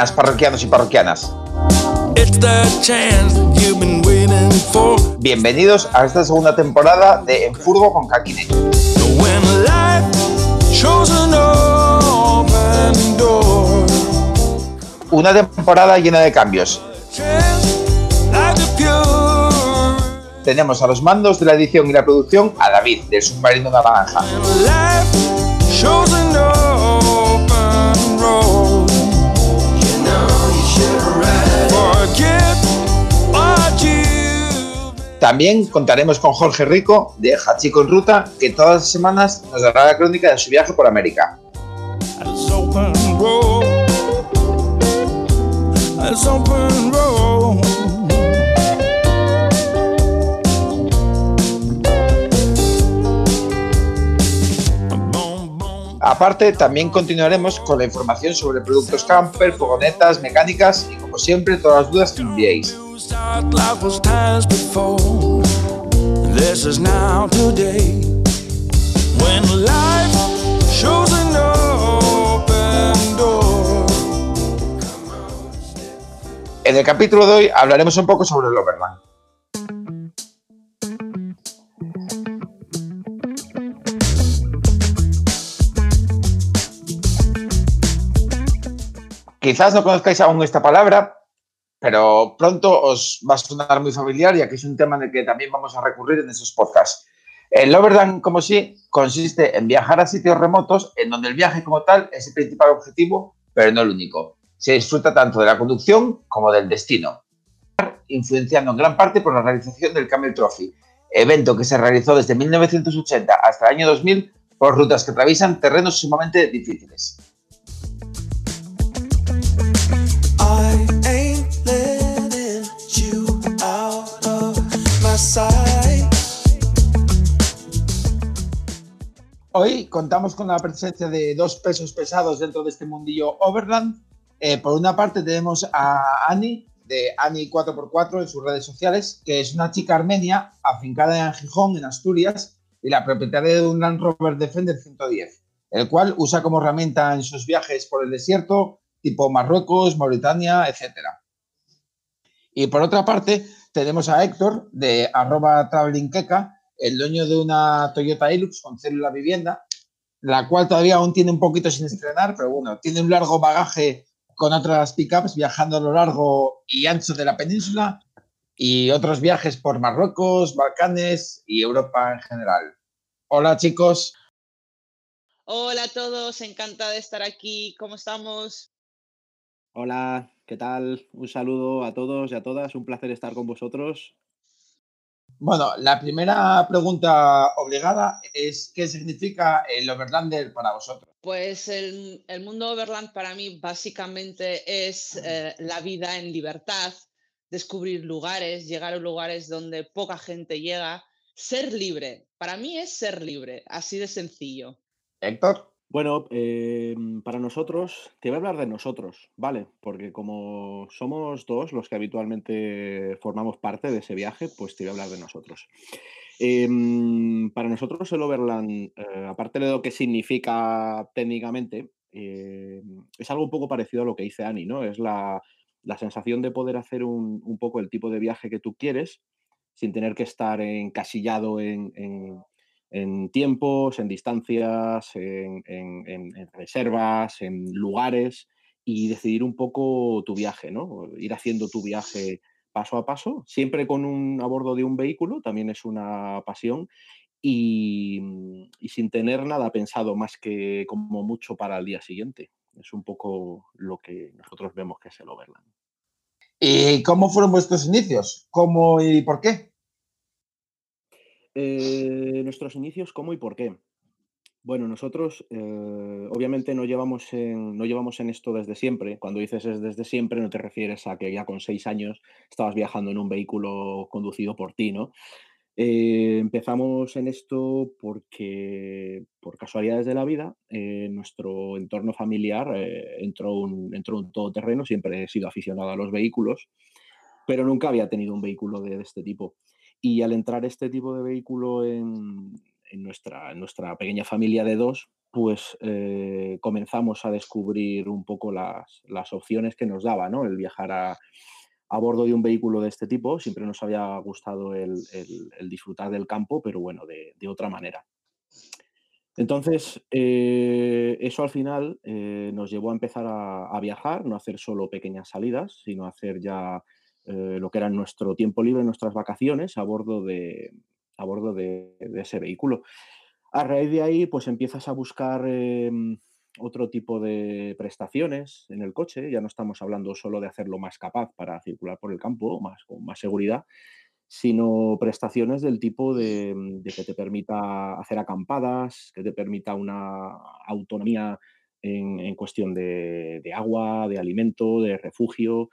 Buenas, parroquianos y parroquianas. Bienvenidos a esta segunda temporada de En Furgo con Kakine. Una temporada llena de cambios. Tenemos a los mandos de la edición y la producción a David, del submarino naranja. También contaremos con Jorge Rico de Hachiko en Ruta, que todas las semanas nos dará la crónica de su viaje por América. Aparte, también continuaremos con la información sobre productos camper, fogonetas, mecánicas y, como siempre, todas las dudas que enviéis. En el capítulo de hoy hablaremos un poco sobre el Overland. Quizás no conozcáis aún esta palabra, pero pronto os va a sonar muy familiar, ya que es un tema en que también vamos a recurrir en esos podcasts. El Overland, como sí, consiste en viajar a sitios remotos en donde el viaje como tal es el principal objetivo, pero no el único. Se disfruta tanto de la conducción como del destino, influenciando en gran parte por la realización del Camel Trophy, evento que se realizó desde 1980 hasta el año 2000 por rutas que atraviesan terrenos sumamente difíciles. Hoy contamos con la presencia de dos pesos pesados dentro de este mundillo Overland. Eh, por una parte tenemos a Ani, de Ani 4x4 en sus redes sociales, que es una chica armenia afincada en Gijón, en Asturias, y la propietaria de un Land Rover Defender 110, el cual usa como herramienta en sus viajes por el desierto, tipo Marruecos, Mauritania, etc. Y por otra parte, tenemos a Héctor de arroba travelingkeka, el dueño de una Toyota Hilux con célula vivienda, la cual todavía aún tiene un poquito sin estrenar, pero bueno, tiene un largo bagaje con otras pickups viajando a lo largo y ancho de la península y otros viajes por Marruecos, Balcanes y Europa en general. Hola chicos. Hola a todos, encantada de estar aquí. ¿Cómo estamos? Hola, ¿qué tal? Un saludo a todos y a todas, un placer estar con vosotros. Bueno, la primera pregunta obligada es ¿qué significa el Overlander para vosotros? Pues el, mundo Overland para mí básicamente es eh, la vida en libertad, descubrir lugares, llegar a lugares donde poca gente llega, ser libre. Para mí es ser libre, así de sencillo. Héctor. Bueno, em, para nosotros, te voy a hablar de nosotros, ¿vale? Porque como somos dos los que habitualmente formamos parte de ese viaje, pues te voy a hablar de nosotros. Em, para nosotros el Overland, eh, aparte de lo que significa técnicamente, em, es algo un poco parecido a lo que dice Ani, ¿no? Es la, sensación de poder hacer un, poco el tipo de viaje que tú quieres sin tener que estar encasillado en en tiempos, en distancias, en, reservas, en lugares y decidir un poco tu viaje, ¿no? Ir haciendo tu viaje paso a paso, siempre con un a bordo de un vehículo, también es una pasión y, y, sin tener nada pensado más que como mucho para el día siguiente. Es un poco lo que nosotros vemos que es el Overland. ¿Y cómo fueron vuestros inicios? ¿Cómo y por qué? Eh, nuestros inicios, ¿cómo y por qué? Bueno, nosotros eh, obviamente no llevamos, en, esto desde siempre. Cuando dices es desde siempre, no te refieres a que ya con seis años estabas viajando en un vehículo conducido por ti, ¿no? Eh, empezamos en esto porque, por casualidades de la vida, nuestro entorno familiar entró, un, un todoterreno. Siempre he sido aficionado a los vehículos, pero nunca había tenido un vehículo de este tipo. Y al entrar este tipo de vehículo en, nuestra, nuestra pequeña familia de dos, pues eh, comenzamos a descubrir un poco las, opciones que nos daba, ¿no? El viajar a, bordo de un vehículo de este tipo. Siempre nos había gustado el, disfrutar del campo, pero bueno, de, otra manera. Entonces, eh, eso al final eh, nos llevó a empezar a, viajar, no hacer solo pequeñas salidas, sino hacer ya lo que era nuestro tiempo libre, nuestras vacaciones a bordo de, a bordo de ese vehículo. A raíz de ahí, pues empiezas a buscar em, otro tipo de prestaciones en el coche. Ya no estamos hablando solo de hacerlo más capaz para circular por el campo, más, con más seguridad, sino prestaciones del tipo de, que te permita hacer acampadas, que te permita una autonomía en, cuestión de, agua, de alimento, de refugio.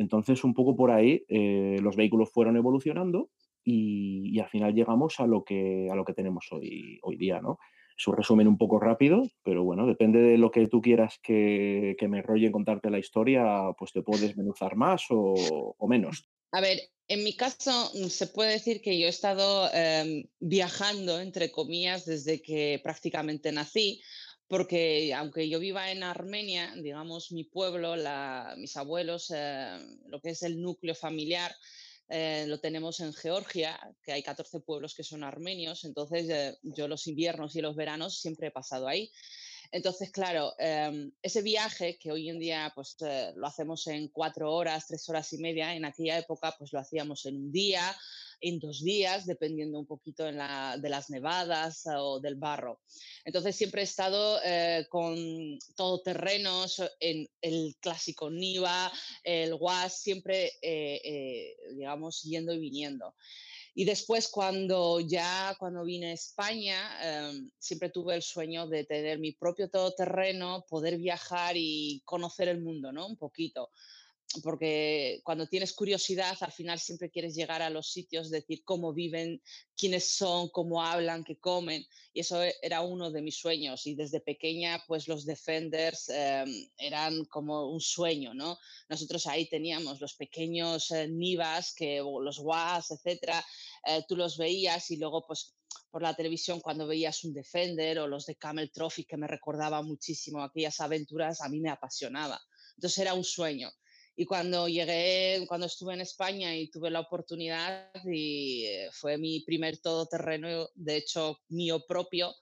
Entonces, un poco por ahí, eh, los vehículos fueron evolucionando y, al final llegamos a lo que, a lo que tenemos hoy, hoy día, ¿no? Es un resumen un poco rápido, pero bueno, depende de lo que tú quieras que, me enrolle en contarte la historia, pues te puedo desmenuzar más o, menos. A ver, en mi caso mm, se puede decir que yo he estado em, viajando, entre comillas, desde que prácticamente nací, porque aunque yo viva en Armenia, digamos, mi pueblo, mis abuelos, eh, lo que es el núcleo familiar, eh, lo tenemos en Georgia, que hay 14 pueblos que son armenios, entonces eh, yo los inviernos y los veranos siempre he pasado ahí. Entonces, claro, em, ese viaje que hoy en día pues lo hacemos en cuatro horas, tres horas y media, en aquella época pues lo hacíamos en un día, en dos días, dependiendo un poquito de las nevadas o del barro. Entonces siempre he estado eh, con todoterrenos, en el clásico Niva, el WAS, siempre, eh, eh, digamos, yendo y viniendo. Y después cuando ya, cuando vine a España, em, siempre tuve el sueño de tener mi propio todoterreno, poder viajar y conocer el mundo, ¿no? Un poquito porque cuando tienes curiosidad, al final siempre quieres llegar a los sitios, decir cómo viven, quiénes son, cómo hablan, qué comen. Y eso e, era uno de mis sueños. Y desde pequeña, pues los Defenders em, eran como un sueño, ¿no? Nosotros ahí teníamos los pequeños eh, Nivas, que, los WAS, etcétera. Eh, tú los veías y luego, pues por la televisión cuando veías un Defender o los de Camel Trophy que me recordaba muchísimo aquellas aventuras, a mí me apasionaba. Entonces era un sueño. Y cuando llegué, cuando estuve en España y tuve la oportunidad, y eh, fue mi primer todoterreno, de hecho mío propio,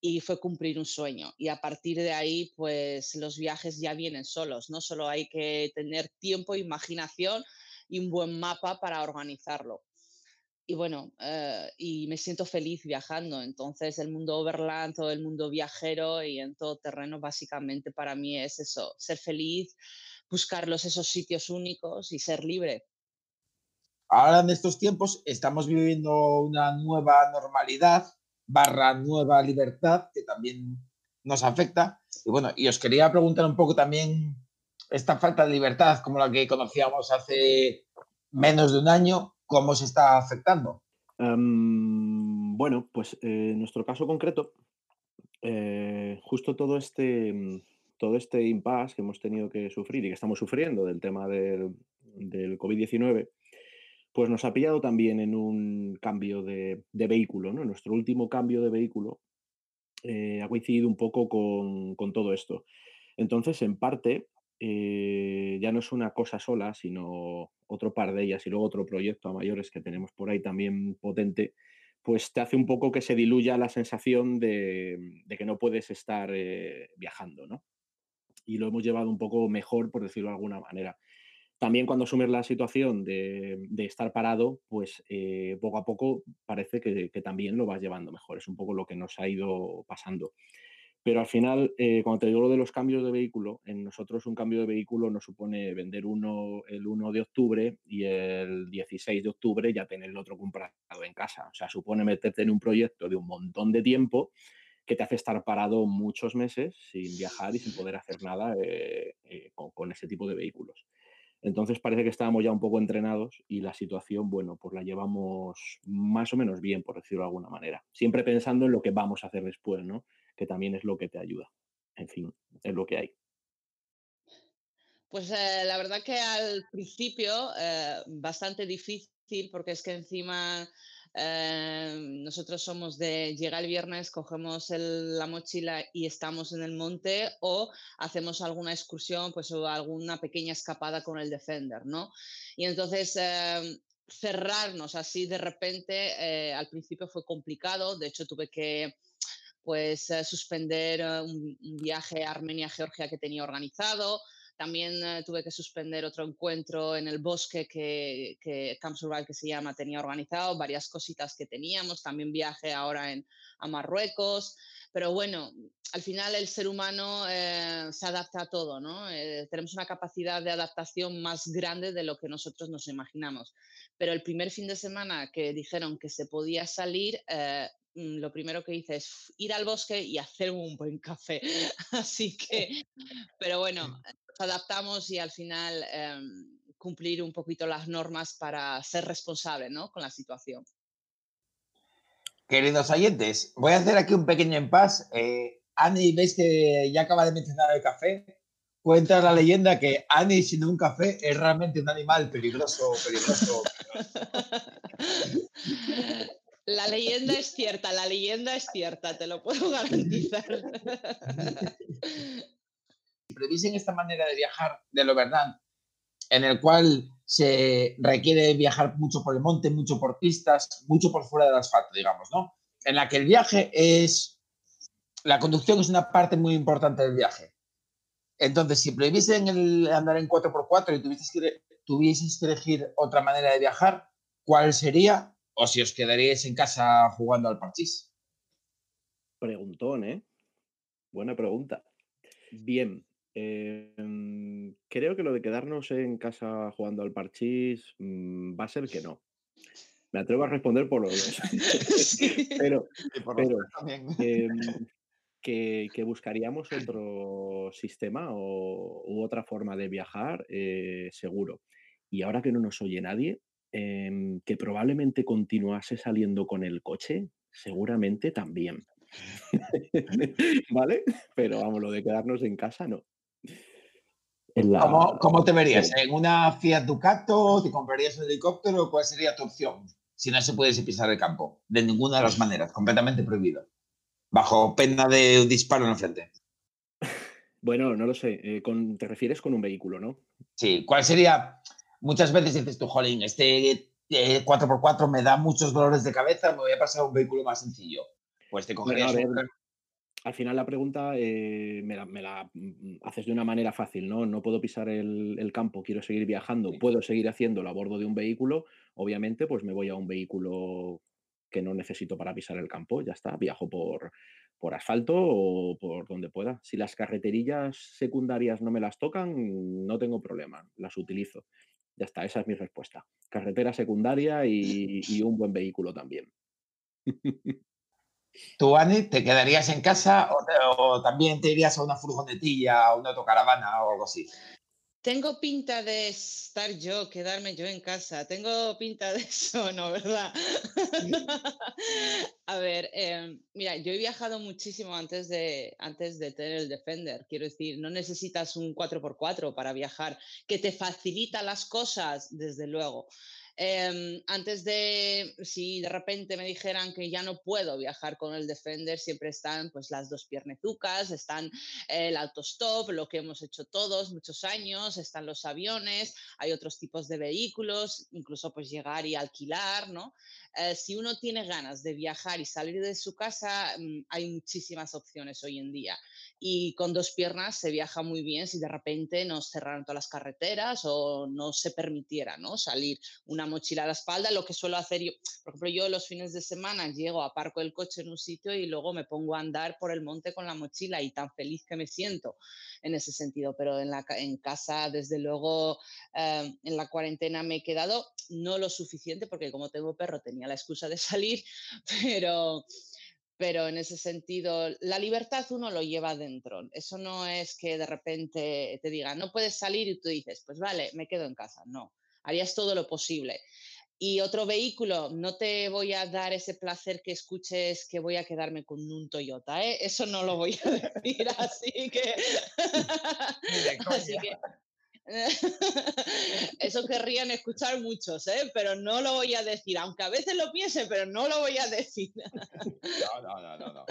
y fue cumplir un sueño. Y a partir de ahí, pues los viajes ya vienen solos, no solo hay que tener tiempo, imaginación y un buen mapa para organizarlo. Y bueno, eh, y me siento feliz viajando. Entonces, el mundo overland, todo el mundo viajero y en todo terreno, básicamente para mí es eso, ser feliz, buscarlos esos sitios únicos y ser libre. Ahora en estos tiempos estamos viviendo una nueva normalidad barra nueva libertad que también nos afecta. Y bueno, y os quería preguntar un poco también esta falta de libertad como la que conocíamos hace menos de un año, ¿cómo se está afectando? Em, bueno, pues eh, en nuestro caso concreto, eh, justo todo este todo este impasse que hemos tenido que sufrir y que estamos sufriendo del tema del, COVID-19, pues nos ha pillado también en un cambio de, vehículo. ¿no? Nuestro último cambio de vehículo eh, ha coincidido un poco con, todo esto. Entonces, en parte, eh, ya no es una cosa sola, sino otro par de ellas y luego otro proyecto a mayores que tenemos por ahí también potente, pues te hace un poco que se diluya la sensación de, que no puedes estar eh, viajando, ¿no? Y lo hemos llevado un poco mejor, por decirlo de alguna manera. También cuando asumes la situación de, estar parado, pues eh, poco a poco parece que, también lo vas llevando mejor. Es un poco lo que nos ha ido pasando. Pero al final, eh, cuando te digo lo de los cambios de vehículo, en nosotros un cambio de vehículo nos supone vender uno el 1 de octubre y el 16 de octubre ya tener el otro comprado en casa. O sea, supone meterte en un proyecto de un montón de tiempo que te hace estar parado muchos meses sin viajar y sin poder hacer nada eh, eh, con, ese tipo de vehículos. Entonces parece que estábamos ya un poco entrenados y la situación, bueno, pues la llevamos más o menos bien, por decirlo de alguna manera. Siempre pensando en lo que vamos a hacer después, ¿no? Que también es lo que te ayuda. En fin, es lo que hay. Pues eh, la verdad que al principio bastante difícil porque es que encima Em, nosotros somos de llega el viernes, cogemos la mochila y estamos en el monte o hacemos alguna excursión pues, o alguna pequeña escapada con el Defender, ¿no? Y entonces em, cerrarnos así de repente eh, al principio fue complicado, de hecho tuve que pues eh, suspender eh, un, un, viaje a Armenia-Georgia que tenía organizado, también eh, tuve que suspender otro encuentro en el bosque que, que Camp Survival, que se llama, tenía organizado, varias cositas que teníamos, también viaje ahora en, a Marruecos. Pero bueno, al final el ser humano eh, se adapta a todo, ¿no? Eh, tenemos una capacidad de adaptación más grande de lo que nosotros nos imaginamos. Pero el primer fin de semana que dijeron que se podía salir, mm, lo primero que hice es ir al bosque y hacer un buen café. Así que, pero bueno, adaptamos y al final em, cumplir un poquito las normas para ser responsable ¿no? con la situación. Queridos oyentes, voy a hacer aquí un pequeño impas. Eh, Ani, ves que ya acaba de mencionar el café. Cuenta la leyenda que Ani sin un café es realmente un animal peligroso, peligroso. La leyenda es cierta, la leyenda es cierta, te lo puedo garantizar. previsen esta manera de viajar de lo verdad, en el cual se requiere viajar mucho por el monte, mucho por pistas, mucho por fuera del asfalto, digamos, ¿no? En la que el viaje es, la conducción es una parte muy importante del viaje. Entonces, si prohibiesen el andar en 4x4 y tuvieses que, tuvieses que elegir otra manera de viajar, ¿cuál sería? O si os quedaríais en casa jugando al parchís. Preguntón, ¿eh? Buena pregunta. Bien, Em, creo que lo de quedarnos en casa jugando al parchís mm, va a ser que no. Me atrevo a responder por los dos. pero, em, que, buscaríamos otro sistema o, u otra forma de viajar, eh, seguro. Y ahora que no nos oye nadie, em, que probablemente continuase saliendo con el coche, seguramente también. ¿Vale? Pero vamos, lo de quedarnos en casa no. ¿Cómo, te verías? ¿En una Fiat Ducato? ¿Te comprarías un helicóptero? ¿Cuál sería tu opción? Si no se pudiese pisar el campo. De ninguna de las maneras. Completamente prohibido. Bajo pena de disparo en la frente. Bueno, no lo sé. Eh, te refieres con un vehículo, ¿no? Sí. ¿Cuál sería? Muchas veces dices tú, Jolín, este 4x4 eh, me da muchos dolores de cabeza, me voy a pasar a un vehículo más sencillo. Pues te cogerías al final la pregunta eh, me, la, mm, haces de una manera fácil, ¿no? No puedo pisar el, campo, quiero seguir viajando, puedo seguir haciéndolo a bordo de un vehículo, obviamente pues me voy a un vehículo que no necesito para pisar el campo, ya está, viajo por, por asfalto o por donde pueda. Si las carreterillas secundarias no me las tocan, no tengo problema, las utilizo. Ya está, esa es mi respuesta. Carretera secundaria y, y un buen vehículo también. ¿Tú, Ani, te quedarías en casa o, también te irías a una furgonetilla, a una autocaravana o algo así? Tengo pinta de estar yo, quedarme yo en casa. Tengo pinta de eso, ¿no? ¿Verdad? a ver, em, mira, yo he viajado muchísimo antes de, antes de tener el Defender. Quiero decir, no necesitas un 4x4 para viajar, que te facilita las cosas, desde luego. Em, antes de, si de repente me dijeran que ya no puedo viajar con el Defender, siempre están pues las dos piernezucas, están el autostop, lo que hemos hecho todos muchos años, están los aviones, hay otros tipos de vehículos, incluso pues llegar y alquilar, ¿no? Eh, si uno tiene ganas de viajar y salir de su casa, mm, hay muchísimas opciones hoy en día y con dos piernas se viaja muy bien si de repente nos cerraran todas las carreteras o no se permitiera ¿no? salir una mochila a la espalda, lo que suelo hacer yo, por ejemplo, yo los fines de semana llego, aparco el coche en un sitio y luego me pongo a andar por el monte con la mochila y tan feliz que me siento en ese sentido, pero en, la, en casa, desde luego, eh, en la cuarentena me he quedado no lo suficiente porque como tengo perro tenía la excusa de salir, pero pero en ese sentido, la libertad uno lo lleva dentro. Eso no es que de repente te digan, no puedes salir y tú dices, pues vale, me quedo en casa. No, harías todo lo posible. Y otro vehículo, no te voy a dar ese placer que escuches que voy a quedarme con un Toyota, ¿eh? Eso no lo voy a decir, así que... así que Eso querrían escuchar muchos, ¿eh? pero no lo voy a decir, aunque a veces lo piense, pero no lo voy a decir. No, no, no, no. No,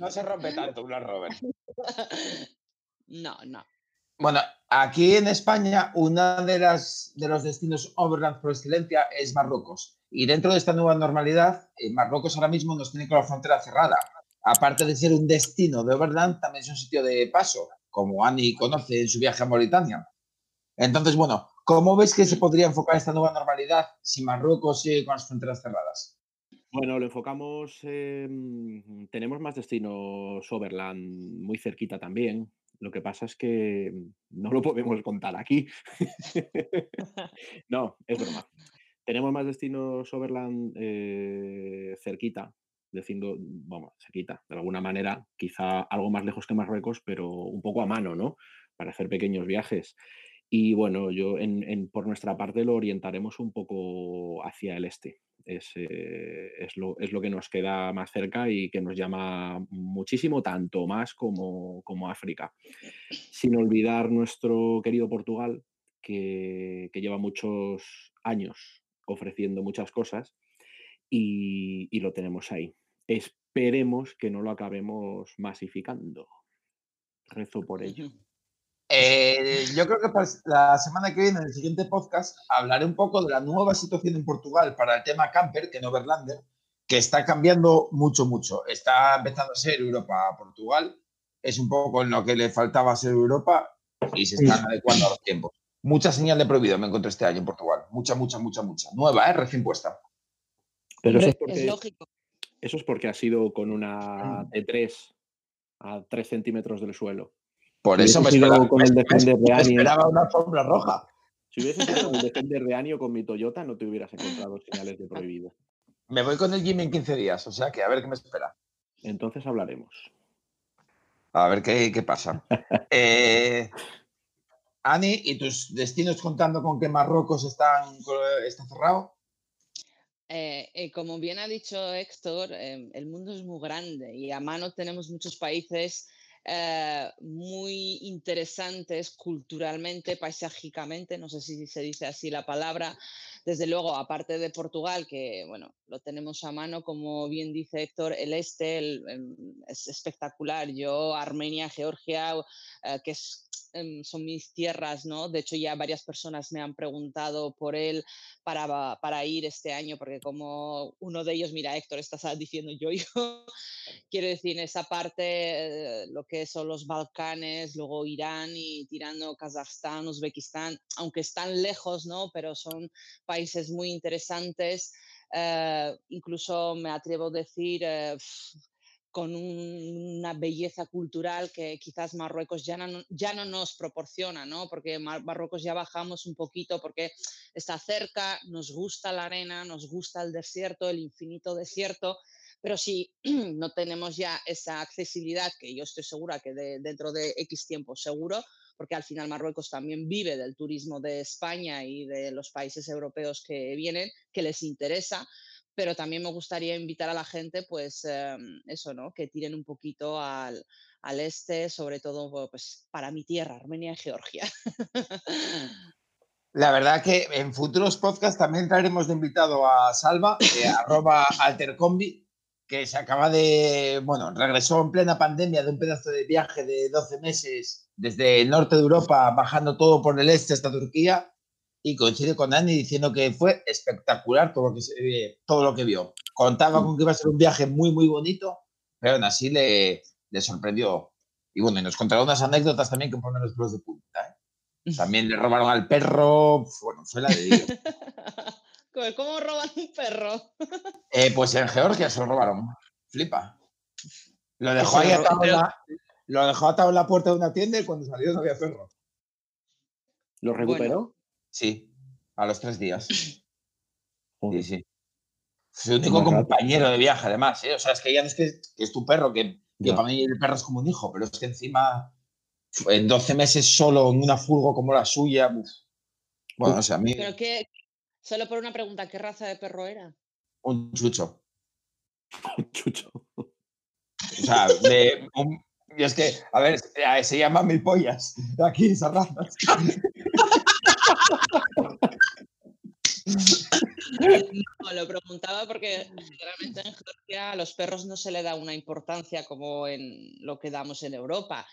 no se rompe tanto una Robert. No, no. Bueno, aquí en España, uno de, las, de los destinos overland por excelencia es Marruecos. Y dentro de esta nueva normalidad, eh, Marruecos ahora mismo nos tiene con la frontera cerrada. Aparte de ser un destino de overland, también es un sitio de paso, como Ani conoce en su viaje a Mauritania. Entonces, bueno, ¿cómo ves que se podría enfocar esta nueva normalidad si Marruecos sigue con las fronteras cerradas? Bueno, lo enfocamos, tenemos más destinos overland muy cerquita también. Lo que pasa es que no lo podemos contar aquí. no, es broma. Tenemos más destinos overland eh, cerquita, diciendo, vamos, cerquita, de alguna manera, quizá algo más lejos que Marruecos, pero un poco a mano, ¿no? Para hacer pequeños viajes. Y bueno, yo en, por nuestra parte lo orientaremos un poco hacia el este. Es, eh, es, lo, que nos queda más cerca y que nos llama muchísimo, tanto más como, como África. Sin olvidar nuestro querido Portugal, que, lleva muchos años ofreciendo muchas cosas y, y lo tenemos ahí. Esperemos que no lo acabemos masificando. Rezo por ello. Eh, yo creo que pues, la semana que viene, en el siguiente podcast, hablaré un poco de la nueva situación en Portugal para el tema camper, que no Overlander, que está cambiando mucho, mucho. Está empezando a ser Europa a Portugal. Es un poco en lo que le faltaba ser Europa y se están adecuando a los tiempos. Mucha señal de prohibido me encontré este año en Portugal. Mucha, mucha, mucha, mucha. Nueva, ¿eh? Recién puesta. Pero eso es, porque, lógico. Eso es porque ha sido con una mm. T3 a 3 centímetros del suelo. Por eso me esperaba, con el Defender de Anio. esperaba una alfombra roja. Si hubiese sido el Defender de Anio con mi Toyota, no te hubieras encontrado señales de prohibido. Me voy con el Jimmy en 15 días, o sea que a ver qué me espera. Entonces hablaremos. A ver qué, qué pasa. eh, Ani, ¿y tus destinos contando con que Marruecos está cerrado? Eh, eh, como bien ha dicho Héctor, eh, el mundo es muy grande y a mano tenemos muchos países eh, muy interesantes culturalmente, paisajísticamente, no sé si se dice así la palabra. Desde luego, aparte de Portugal, que bueno, lo tenemos a mano, como bien dice Héctor, el este em, es espectacular. Yo, Armenia, Georgia, eh, que es Em, son mis tierras, ¿no? De hecho, ya varias personas me han preguntado por él para, para ir este año, porque como uno de ellos, mira, Héctor, estás diciendo yo, yo, quiero decir, esa parte, eh, lo que son los Balcanes, luego Irán y tirando Kazajstán, Uzbekistán, aunque están lejos, ¿no? Pero son países muy interesantes. Eh, incluso me atrevo a decir, eh, con una belleza cultural que quizás Marruecos ya no, ya no nos proporciona, ¿no? Porque Marruecos ya bajamos un poquito porque está cerca, nos gusta la arena, nos gusta el desierto, el infinito desierto, pero si no tenemos ya esa accesibilidad, que yo estoy segura que dentro de X tiempo seguro, porque al final Marruecos también vive del turismo de España y de los países europeos que vienen, que les interesa, pero también me gustaría invitar a la gente, pues em, eso, ¿no? Que tiren un poquito al, este, sobre todo pues, para mi tierra, Armenia y Georgia. La verdad que en futuros podcasts también traeremos de invitado a Salva, de arroba altercombi, que se acaba de, bueno, regresó en plena pandemia de un pedazo de viaje de 12 meses desde el norte de Europa, bajando todo por el este hasta Turquía, y coincide con Dani diciendo que fue espectacular todo lo que, todo lo que vio. Contaba con que iba a ser un viaje muy, muy bonito, pero aún así le, le sorprendió. Y bueno, y nos contaron unas anécdotas también que ponen los pelos de punta. ¿eh? También le robaron al perro, bueno, fue la de Dios. ¿Cómo roban un perro? Eh, pues en Georgia se lo robaron. Flipa. Lo dejó ahí atado, la, lo dejó atado en la puerta de una tienda y cuando salió no había perro. ¿Lo recuperó? Sí, a los tres días. Sí, sí. Su único compañero de viaje, además. ¿eh? O sea, es que ya no es que, es tu perro, que, para mí el perro es como un hijo, pero es que encima en 12 meses solo en una furgo como la suya. Bueno, o sea, a mí. Pero solo por una pregunta, ¿qué raza de perro era? Un chucho. Un chucho. O sea, de, y es que, a ver, se llama mil pollas aquí, esas razas. No, lo preguntaba porque realmente en Georgia a los perros no se le da una importancia como en lo que damos en Europa.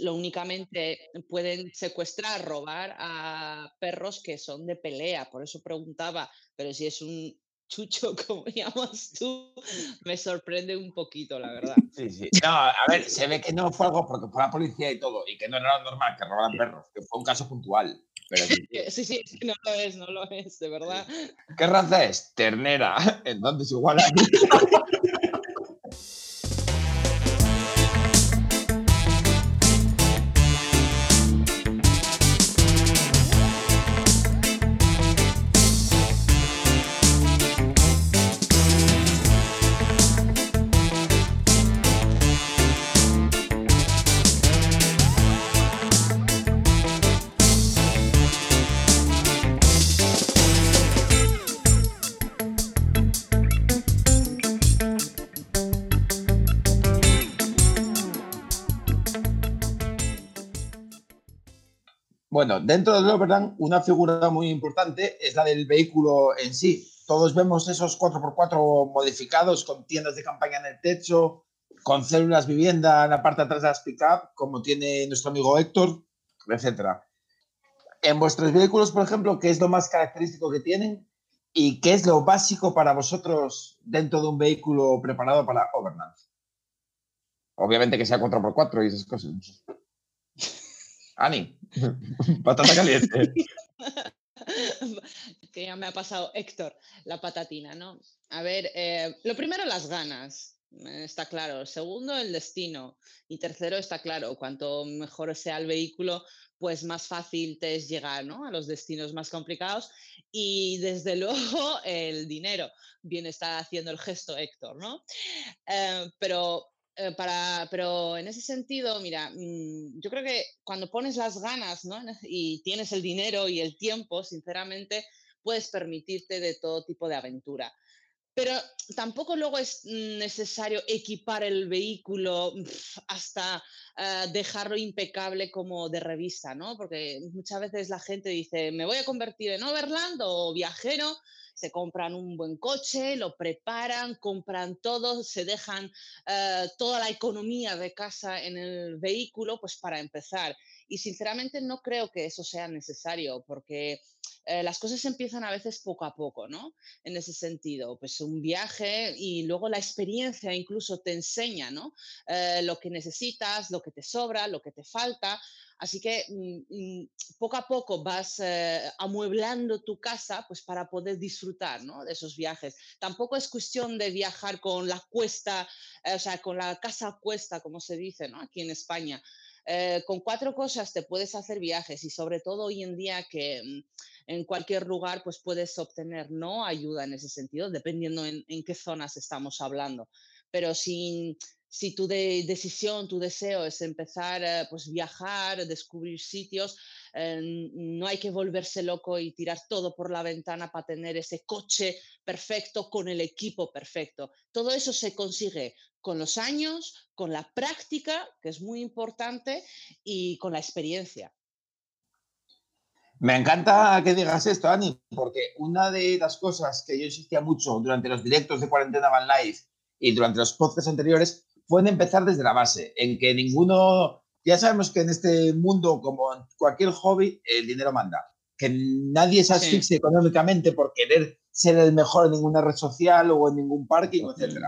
Lo únicamente pueden secuestrar, robar a perros que son de pelea. Por eso preguntaba, pero si es un chucho, como llamas tú, me sorprende un poquito, la verdad. Sí, sí. No, a ver, se ve que no fue algo porque fue la policía y todo, y que no era normal que robaran perros, que fue un caso puntual. sí, sí, no lo es, no lo es, de verdad. ¿Qué raza es? Ternera. Entonces igual Bueno, dentro del Overland, una figura muy importante es la del vehículo en sí. Todos vemos esos 4x4 modificados con tiendas de campaña en el techo, con células vivienda en la parte de atrás de las pick-up, como tiene nuestro amigo Héctor, etc. En vuestros vehículos, por ejemplo, ¿qué es lo más característico que tienen? ¿Y qué es lo básico para vosotros dentro de un vehículo preparado para Overland? Obviamente que sea 4x4 y esas cosas. Ani, patata caliente. que ya me ha pasado Héctor, la patatina, ¿no? A ver, eh, lo primero, las ganas, eh, está claro. Segundo, el destino. Y tercero, está claro, cuanto mejor sea el vehículo, pues más fácil te es llegar ¿no? a los destinos más complicados. Y desde luego, el dinero. Bien está haciendo el gesto Héctor, ¿no? Eh, pero eh, para, pero en ese sentido, mira, mm, yo creo que cuando pones las ganas ¿no? y tienes el dinero y el tiempo, sinceramente, puedes permitirte de todo tipo de aventura. Pero tampoco luego es necesario equipar el vehículo hasta eh, dejarlo impecable como de revista, ¿no? Porque muchas veces la gente dice, me voy a convertir en Overland o viajero, se compran un buen coche, lo preparan, compran todo, se dejan eh, toda la economía de casa en el vehículo, pues para empezar. Y sinceramente no creo que eso sea necesario, porque eh, las cosas empiezan a veces poco a poco, ¿no? En ese sentido, pues un viaje y luego la experiencia incluso te enseña, ¿no? Eh, lo que necesitas, lo que te sobra, lo que te falta. Así que mm, mm, poco a poco vas eh, amueblando tu casa pues para poder disfrutar ¿no? de esos viajes. Tampoco es cuestión de viajar con la cuesta, o sea, con la casa cuesta, como se dice ¿no? aquí en España. con cuatro cosas te puedes hacer viajes y sobre todo hoy en día que mm, en cualquier lugar pues puedes obtener no ayuda en ese sentido, dependiendo en, qué zonas estamos hablando. Pero si, si tu decisión, tu deseo es empezar a pues viajar, descubrir sitios, eh, no hay que volverse loco y tirar todo por la ventana para tener ese coche perfecto con el equipo perfecto. Todo eso se consigue con los años, con la práctica, que es muy importante, y con la experiencia. Me encanta que digas esto, Ani, porque una de las cosas que yo insistía mucho durante los directos de Cuarentena Van Life y durante los podcasts anteriores fue en empezar desde la base, en que ninguno, ya sabemos que en este mundo, como en cualquier hobby, el dinero manda, que nadie se asfixie económicamente por querer ser el mejor en ninguna red social o en ningún parking, etc.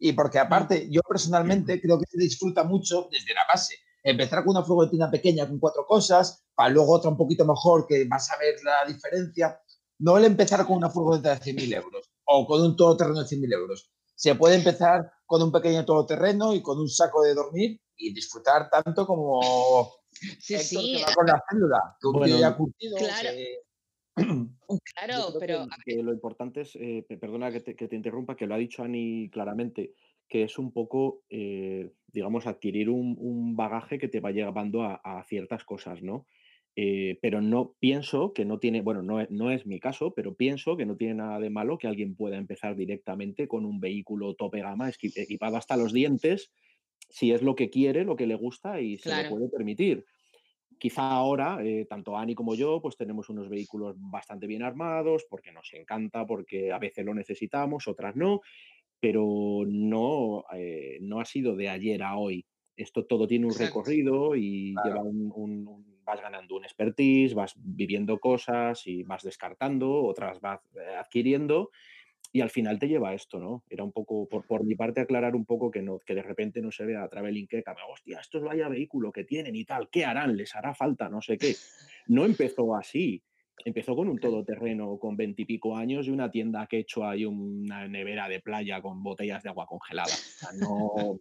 Y porque aparte, yo personalmente creo que se disfruta mucho desde la base empezar con una furgonetina pequeña con cuatro cosas, para luego otra un poquito mejor que vas a ver la diferencia. No el empezar con una furgoneta de 100.000 euros o con un todoterreno de 100.000 euros. Se puede empezar con un pequeño todoterreno y con un saco de dormir y disfrutar tanto como sí, sí. con la célula, claro. claro, pero... lo importante es, eh, perdona que te, que te, interrumpa, que lo ha dicho Ani claramente, que es un poco, eh, digamos, adquirir un, bagaje que te va llevando a, ciertas cosas, ¿no? Eh, pero no pienso que no tiene, bueno, no, no, es mi caso, pero pienso que no tiene nada de malo que alguien pueda empezar directamente con un vehículo tope gama equipado hasta los dientes, si es lo que quiere, lo que le gusta y se lo puede permitir. quizá ahora, eh, tanto Ani como yo, pues tenemos unos vehículos bastante bien armados, porque nos encanta, porque a veces lo necesitamos, otras no, pero no, eh, no ha sido de ayer a hoy. Esto todo tiene un recorrido y lleva un, vas ganando un expertise, vas viviendo cosas y vas descartando, otras vas eh, adquiriendo y al final te lleva a esto, ¿no? Era un poco, por, por mi parte, aclarar un poco que, no, que de repente no se vea Traveling que hostia, esto es vaya vehículo que tienen y tal, ¿qué harán? ¿Les hará falta? No sé qué. No empezó así. Empezó con un todoterreno con veintipico años y una tienda que he hecho ahí una nevera de playa con botellas de agua congelada. no,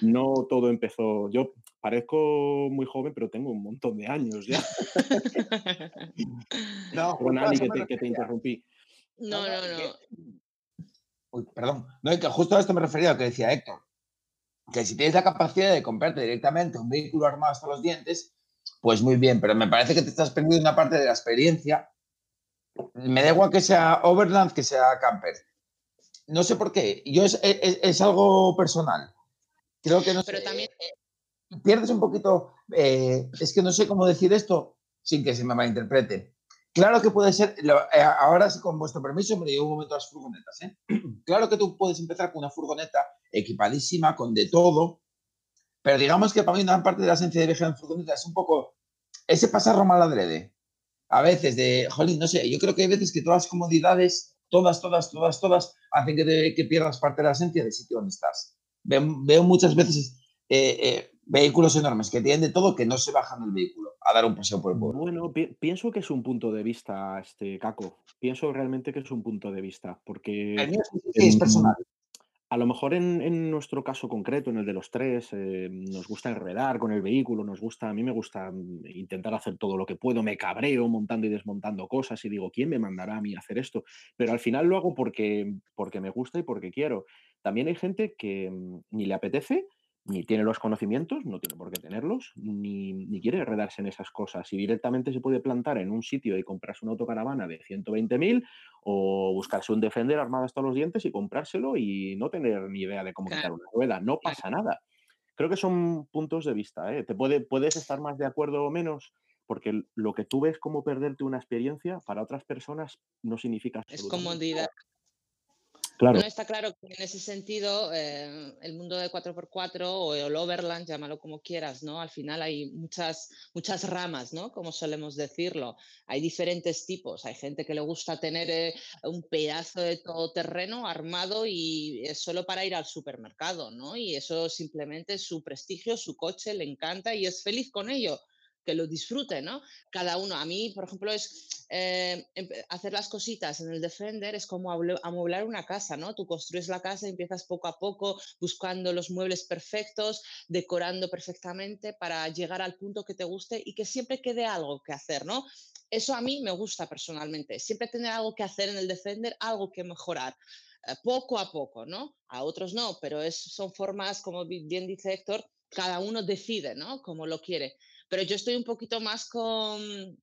no todo empezó. Yo parezco muy joven, pero tengo un montón de años ya. no, bueno, que te, que te interrumpí. No, no, no. Uy, perdón. No, que justo a esto me refería a lo que decía Héctor. Que si tienes la capacidad de comprarte directamente un vehículo armado hasta los dientes, pues muy bien, pero me parece que te estás perdiendo una parte de la experiencia. Me da igual que sea Overland que sea camper. No sé por qué. Yo es, es, algo personal. Creo que no Pero también. Pierdes un poquito. Eh, es que no sé cómo decir esto sin que se me malinterprete. Claro que puede ser, eh, ahora con vuestro permiso me llevo un momento a las furgonetas. ¿eh? Claro que tú puedes empezar con una furgoneta equipadísima, con de todo, pero digamos que para mí una parte de la esencia de viajar en furgoneta es un poco ese pasar mal adrede. A veces de, jolín, no sé, yo creo que hay veces que todas las comodidades, todas, todas, todas, todas, hacen que, que pierdas parte de la esencia del sitio donde estás. Veo, muchas veces vehículos enormes que tienen de todo que no se bajan del vehículo a dar un paseo por el pueblo. Bueno, pienso que es un punto de vista, este Caco. Pienso realmente que es un punto de vista, porque es personal. A lo mejor en, nuestro caso concreto, en el de los tres, eh, nos gusta enredar con el vehículo, nos gusta, a mí me gusta mm, intentar hacer todo lo que puedo, me cabreo montando y desmontando cosas y digo, ¿quién me mandará a mí a hacer esto? Pero al final lo hago porque, porque me gusta y porque quiero. También hay gente que mm, ni le apetece, ni tiene los conocimientos, no tiene por qué tenerlos, ni, quiere enredarse en esas cosas. Y directamente se puede plantar en un sitio y comprarse una autocaravana de 120.000 o buscarse un Defender armado hasta los dientes y comprárselo y no tener ni idea de cómo quitar una rueda. No pasa nada. Creo que son puntos de vista. ¿eh? Te puede, puedes estar más de acuerdo o menos, porque lo que tú ves como perderte una experiencia, para otras personas no significa... Es comodidad. Claro. está claro que en ese sentido eh, el mundo de 4x4 o el Overland, llámalo como quieras, ¿no? Al final hay muchas, muchas ramas, ¿no? Como solemos decirlo. Hay diferentes tipos. Hay gente que le gusta tener eh, un pedazo de todoterreno armado y es solo para ir al supermercado, ¿no? Y eso simplemente es su prestigio, su coche, le encanta y es feliz con ello que lo disfrute, ¿no? Cada uno, a mí, por ejemplo, es eh, hacer las cositas en el Defender es como amueblar una casa, ¿no? Tú construyes la casa y empiezas poco a poco buscando los muebles perfectos, decorando perfectamente para llegar al punto que te guste y que siempre quede algo que hacer, ¿no? Eso a mí me gusta personalmente, siempre tener algo que hacer en el Defender, algo que mejorar eh, poco a poco, ¿no? A otros no, pero es, son formas, como bien dice Héctor, cada uno decide, ¿no? Como lo quiere. Pero yo estoy un poquito más con,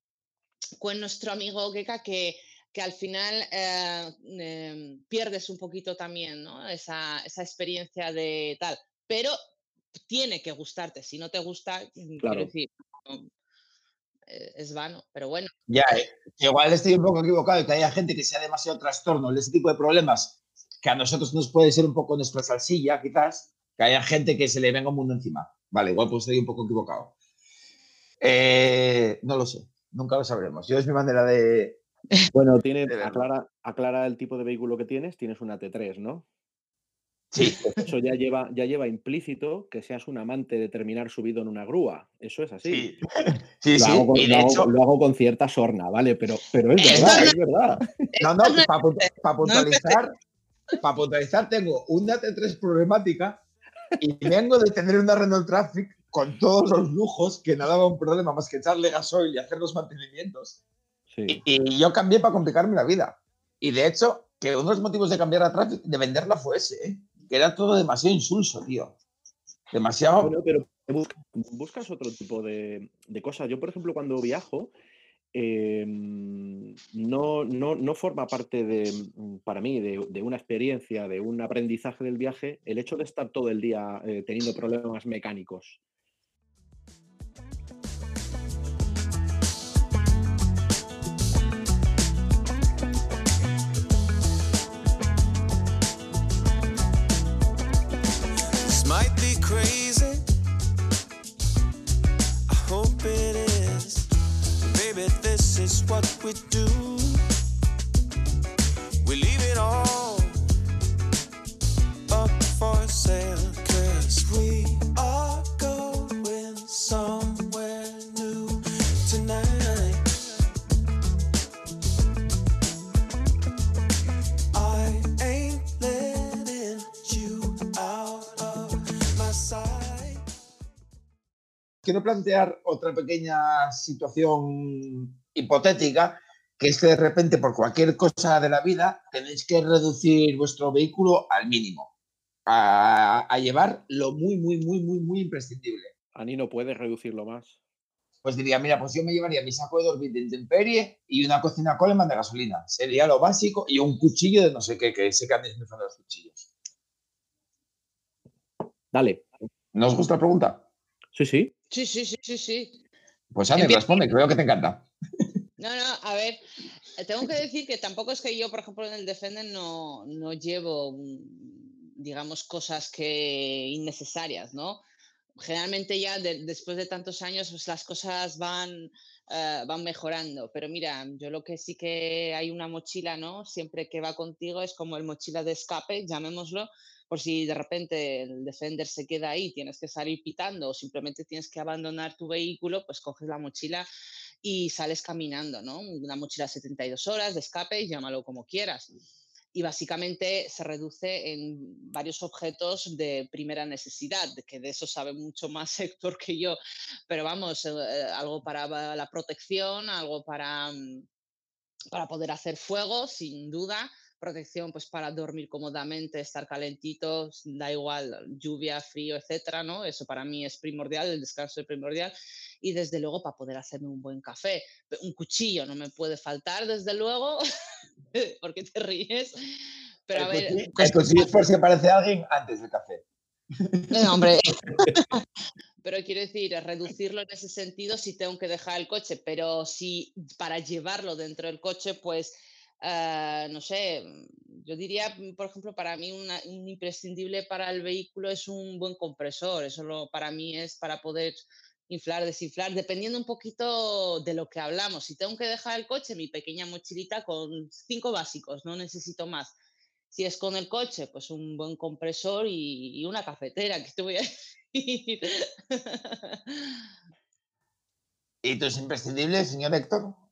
con nuestro amigo Geka que, que al final eh, em, pierdes un poquito también ¿no? esa, esa, experiencia de tal. Pero tiene que gustarte. Si no te gusta, mm, quiero decir, eh, es vano, pero bueno. Ya, eh, igual estoy un poco equivocado y que haya gente que sea demasiado trastorno ese tipo de problemas que a nosotros nos puede ser un poco nuestra salsilla, quizás, que haya gente que se le venga un mundo encima. Vale, igual pues estoy un poco equivocado. Eh, no lo sé, nunca lo sabremos. Yo es mi manera de. Bueno, tiene, aclara, aclara, el tipo de vehículo que tienes, tienes una T3, ¿no? Sí. Pues eso ya lleva, ya lleva implícito que seas un amante de terminar subido en una grúa. Eso es así. Sí, sí. Lo, hago, lo, hago, con cierta sorna, ¿vale? Pero, pero es verdad, es verdad. No, no, para puntualizar, para puntualizar, tengo una T3 problemática y vengo de tener una Renault Traffic con todos los lujos que nada daba un problema más que echarle gasoil y hacer los mantenimientos. Y, yo cambié para complicarme la vida. Y de hecho, que uno de los motivos de cambiar a Traffic, de venderla fue ese, ¿eh? que era todo demasiado insulso, tío. Demasiado. Bueno, pero buscas otro tipo de, de cosas. Yo, por ejemplo, cuando viajo, Em, no, no, no, forma parte de, para mí de, de, una experiencia, de un aprendizaje del viaje, el hecho de estar todo el día eh, teniendo problemas mecánicos. Is what we do. We leave it all up for sale. Cause we are going somewhere new tonight. I ain't letting you out of my sight. Quiero plantear otra pequeña situación hipotética, que es que de repente por cualquier cosa de la vida tenéis que reducir vuestro vehículo al mínimo, a, a llevar lo muy, muy, muy, muy, muy imprescindible. Ani no puede reducirlo más. Pues diría, mira, pues yo me llevaría mi saco de dormir de intemperie y una cocina Coleman de gasolina. Sería lo básico y un cuchillo de no sé qué, que sé que andáis muy fan de los cuchillos. Dale. ¿No os gusta la pregunta? Sí, sí. Sí, sí, sí, sí, sí. Pues Ani, responde, creo que te encanta. No, no, a ver, tengo que decir que tampoco es que yo, por ejemplo, en el Defender no, no llevo, digamos, cosas que innecesarias, ¿no? Generalmente ya de- después de tantos años, pues las cosas van, eh, van mejorando. Pero mira, yo lo que sí que hay una mochila, ¿no? Siempre que va contigo es como el mochila de escape, llamémoslo, por si de repente el Defender se queda ahí, tienes que salir pitando o simplemente tienes que abandonar tu vehículo, pues coges la mochila y sales caminando, ¿no? Una mochila 72 horas de escape, llámalo como quieras. Y básicamente se reduce en varios objetos de primera necesidad, que de eso sabe mucho más Héctor que yo, pero vamos, eh, eh, algo para la protección, algo para, mm, para poder hacer fuego, sin duda, protección pues para dormir cómodamente, estar calentitos, da igual, lluvia, frío, etcétera, ¿no? Eso para mí es primordial, el descanso es primordial y desde luego para poder hacerme un buen café. Un cuchillo no me puede faltar, desde luego, porque te ríes. Pero a ver, el cuchillo es por si aparece alguien antes del café. No, hombre. Pero quiero decir, reducirlo en ese sentido si tengo que dejar el coche, pero si para llevarlo dentro del coche, pues, ah, no sé, mm, yo diría, mm, por ejemplo, para mí una- un imprescindible para el vehículo es un buen compresor. Eso lo, para mí es para poder inflar, desinflar, dependiendo un poquito de lo que hablamos. Si tengo que dejar el coche, mi pequeña mochilita con cinco básicos, no necesito más. Si es con el coche, pues un buen compresor y, una cafetera, que te voy a decir. ¿Y tus imprescindibles, señor Héctor?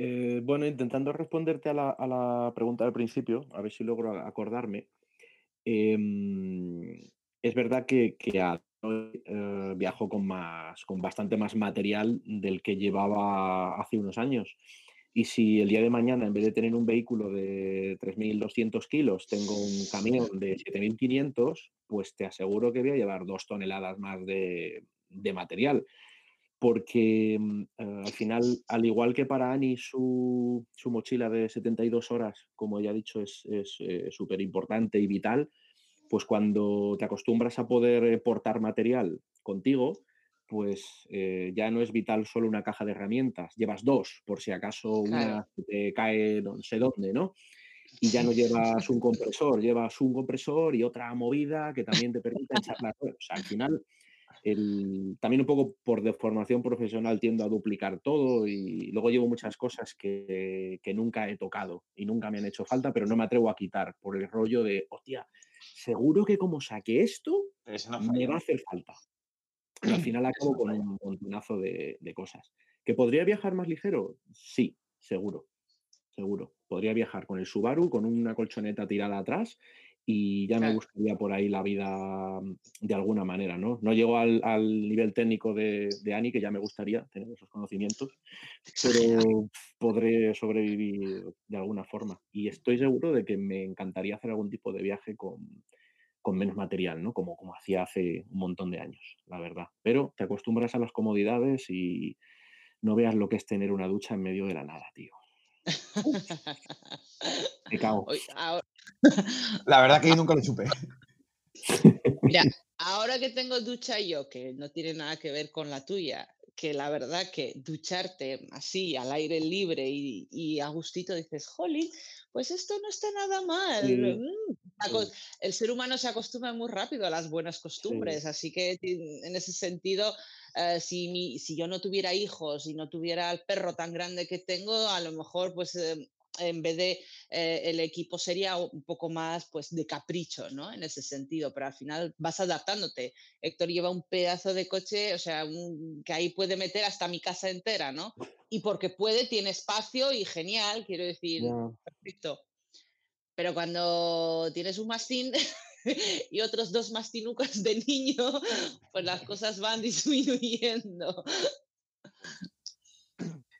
Eh, bueno, intentando responderte a la, a la pregunta del principio, a ver si logro acordarme. em, es verdad que, que a- eh, viajo con más, con bastante más material del que llevaba hace unos años. Y si el día de mañana, en vez de tener un vehículo de 3.200 kilos, tengo un camión de 7.500, pues te aseguro que voy a llevar dos toneladas más de, de material porque mm, eh, al final, al igual que para Ani su, su mochila de 72 horas, como ya he dicho, es súper importante y vital, pues cuando te acostumbras a poder eh, portar material contigo, pues eh, ya no es vital solo una caja de herramientas, llevas dos, por si acaso Claro. una te cae no sé dónde, ¿no? Y ya no llevas un compresor, llevas un compresor y otra movida que también te permite echar la rueda. O sea, al final el- también un poco por deformación profesional tiendo a duplicar todo y luego llevo muchas cosas que, que nunca he tocado y nunca me han hecho falta, pero no me atrevo a quitar por el rollo de, hostia, seguro que como saqué esto, no me va a hacer falta. Al final acabo no con un montonazo de, de cosas. ¿Que podría viajar más ligero? Sí, seguro, seguro. Podría viajar con el Subaru, con una colchoneta tirada atrás y ya me gustaría por ahí la vida mm, de alguna manera, ¿no? No llego al, al nivel técnico de, de Ani, que ya me gustaría tener esos conocimientos, pero podré sobrevivir de alguna forma. Y estoy seguro de que me encantaría hacer algún tipo de viaje con, con menos material, ¿no? Como, como hacía hace un montón de años, la verdad. Pero te acostumbras a las comodidades y no veas lo que es tener una ducha en medio de la nada, tío. Me cago. Oye, ahora- La verdad que yo nunca lo supe. Mira, ahora que tengo ducha yo, que no tiene nada que ver con la tuya, que la verdad que ducharte así al aire libre y, y a gustito dices, jolín, pues esto no está nada mal. Sí. mm". el ser humano se acostumbra muy rápido a las buenas costumbres, así que en ese sentido, eh, si, mi- si yo no tuviera hijos y no tuviera el perro tan grande que tengo, a lo mejor pues eh, en vez de eh, el equipo sería un poco más pues de capricho, ¿no? En ese sentido, pero al final vas adaptándote. Héctor lleva un pedazo de coche, o sea, un- que ahí puede meter hasta mi casa entera, ¿no? Y porque puede, tiene espacio y genial, quiero decir, perfecto. Pero cuando tienes un mastín y otros dos mastinucas de niño, pues las cosas van disminuyendo.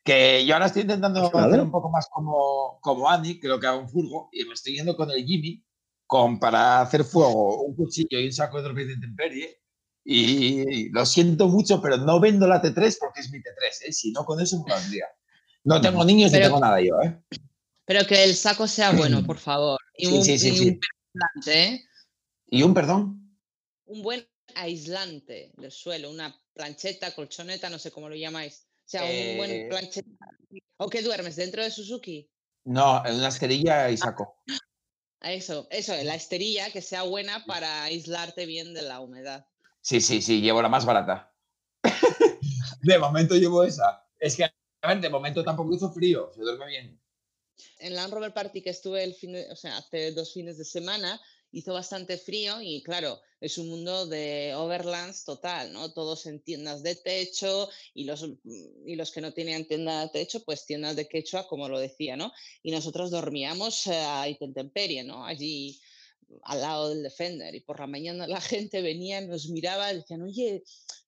Que yo ahora estoy intentando Pues nada. hacer un poco más como, como Annie, creo que hago un furgo, y me estoy yendo con el Jimmy con, para hacer fuego un cuchillo y un saco de dormir de intemperie. Y lo siento mucho, pero no vendo la T3 porque es mi T3, ¿eh? si no con eso me valdría. No tengo niños ni Pero- tengo nada yo, ¿eh? Pero que el saco sea bueno, por favor. Y Sí, un, sí, sí, y sí. un aislante, ¿eh? ¿Y un perdón? Un buen aislante del suelo, una plancheta, colchoneta, no sé cómo lo llamáis. O sea, un Eh, buen plancheta. ¿O qué duermes? ¿Dentro de Suzuki? No, en una esterilla y saco. A Eso, eso, la esterilla que sea buena para aislarte bien de la humedad. Sí, sí, sí, llevo la más barata. de momento llevo esa. Es que, a ver, de momento tampoco hizo frío, se duerme bien. En Land Rover Party que estuve el fin de- o sea, hace dos fines de semana, hizo bastante frío y claro, es un mundo de overlands total, ¿no? Todos en tiendas de techo y los, mm, y los que no tenían tienda de techo, pues tiendas de quechua, como lo decía, ¿no? Y nosotros dormíamos eh, a intemperie, ¿no? Allí al lado del Defender y por la mañana la gente venía, nos miraba y decían, oye,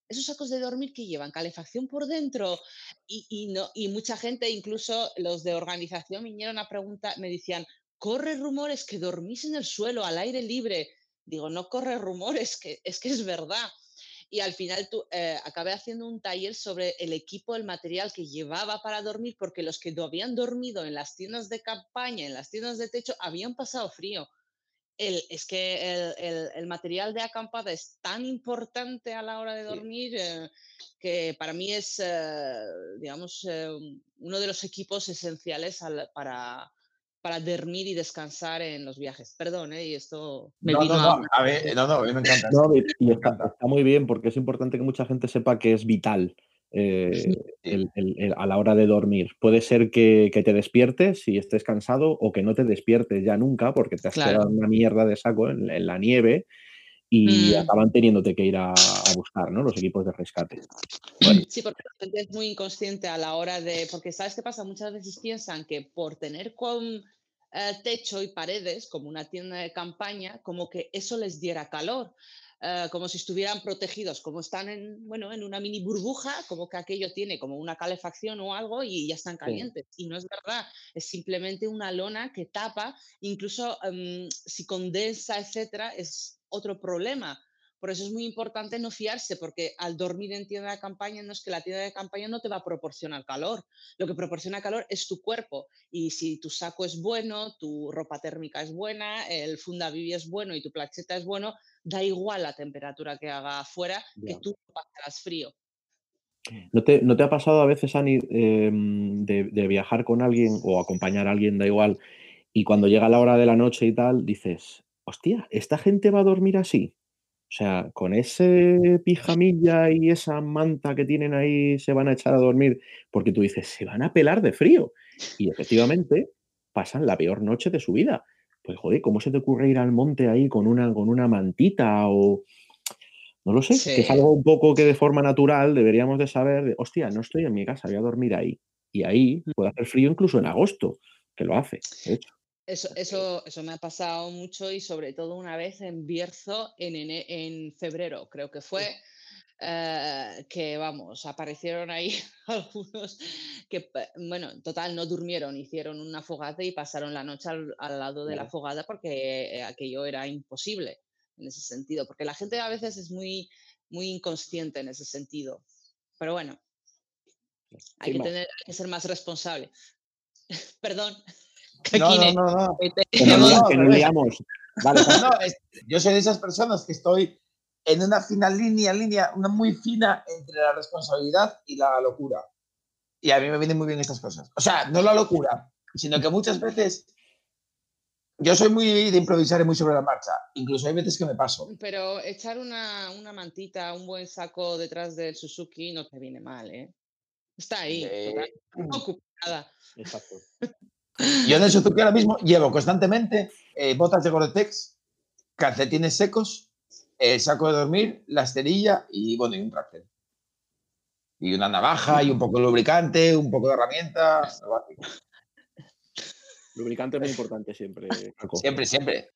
esos sacos de dormir que llevan calefacción por dentro y, y no, y mucha gente, incluso los de organización, vinieron a preguntar, me decían, corre rumores que dormís en el suelo, al aire libre. Digo, no corre rumores, que, es que es verdad. Y al final tu- eh, acabé haciendo un taller sobre el equipo, el material que llevaba para dormir, porque los que habían dormido en las tiendas de campaña, en las tiendas de techo, habían pasado frío. El, es que el, el- el material de acampada es tan importante a la hora de dormir eh, que para mí es, eh, digamos, eh, uno de los equipos esenciales al- para, para dormir y descansar en los viajes. Perdón, ¿eh? Y esto me No, vino no, no, a ver, no, no, a mí me encanta. No, y, está, está muy bien porque es importante que mucha gente sepa que es vital eh, Sí. el- el- el- a la hora de dormir. Puede ser que, que te despiertes y estés cansado o que no te despiertes ya nunca porque te has Claro. quedado en una mierda de saco en, en la nieve y Mm. acaban teniéndote que ir a, a buscar ¿no? los equipos de rescate. Sí, porque la gente es muy inconsciente a la hora de. Porque, ¿sabes qué pasa? Muchas veces piensan que por tener con eh, techo y paredes, como una tienda de campaña, como que eso les diera calor. eh, como si estuvieran protegidos, como están en, bueno, en una mini burbuja, como que aquello tiene como una calefacción o algo y ya están calientes. Y no es verdad, es simplemente una lona que tapa, incluso em, si condensa, etcétera, es otro problema. Por eso es muy importante no fiarse, porque al dormir en tienda de campaña no es que la tienda de campaña no te va a proporcionar calor. Lo que proporciona calor es tu cuerpo. Y si tu saco es bueno, tu ropa térmica es buena, el fundavivi es bueno y tu plancheta es bueno, da igual la temperatura que haga afuera, que tú no pasarás frío. ¿No te, no te ha pasado a veces, Ani, em, de, de viajar con alguien o acompañar a alguien, da igual, y cuando llega la hora de la noche y tal, dices, hostia, ¿esta gente va a dormir así? O sea, con ese pijamilla y esa manta que tienen ahí se van a echar a dormir, porque tú dices, se van a pelar de frío. Y efectivamente pasan la peor noche de su vida. Pues joder, ¿cómo se te ocurre ir al monte ahí con una, con una mantita o... No lo sé, que es algo un poco que de forma natural deberíamos de saber, de, hostia, no estoy en mi casa, voy a dormir ahí. Y ahí puede hacer frío incluso en agosto, que lo hace, de hecho. Eso, eso, eso me ha pasado mucho y sobre todo una vez en Bierzo en, ene- en febrero, creo que fue, eh, que vamos, aparecieron ahí algunos que, bueno, en total no durmieron, hicieron una fogata y pasaron la noche al, al lado de la fogata porque eh, aquello era imposible en ese sentido, porque la gente a veces es muy, muy inconsciente en ese sentido. Pero bueno, hay que, tener, hay que ser más responsable. Perdón. No, no, no, no. Que nos, No, no, liamos. Vale, es- yo soy de esas personas que estoy en una fina línea, línea, una muy fina entre la responsabilidad y la locura. Y a mí me vienen muy bien estas cosas. O sea, no la locura, sino que muchas veces Yo soy muy de improvisar y muy sobre la marcha. Incluso hay veces que me paso. Pero echar una, una mantita, un buen saco detrás del Suzuki no te viene mal, ¿eh? Está ahí, Eh, total, no ocupa nada. Exacto. Yo en el Suzuki ahora mismo llevo constantemente eh, botas de Gore-Tex, calcetines secos, el saco de dormir, la esterilla y, bueno, y un tractor. Y una navaja y un poco de lubricante, un poco de básico. Lubricante es muy importante siempre. Siempre, siempre.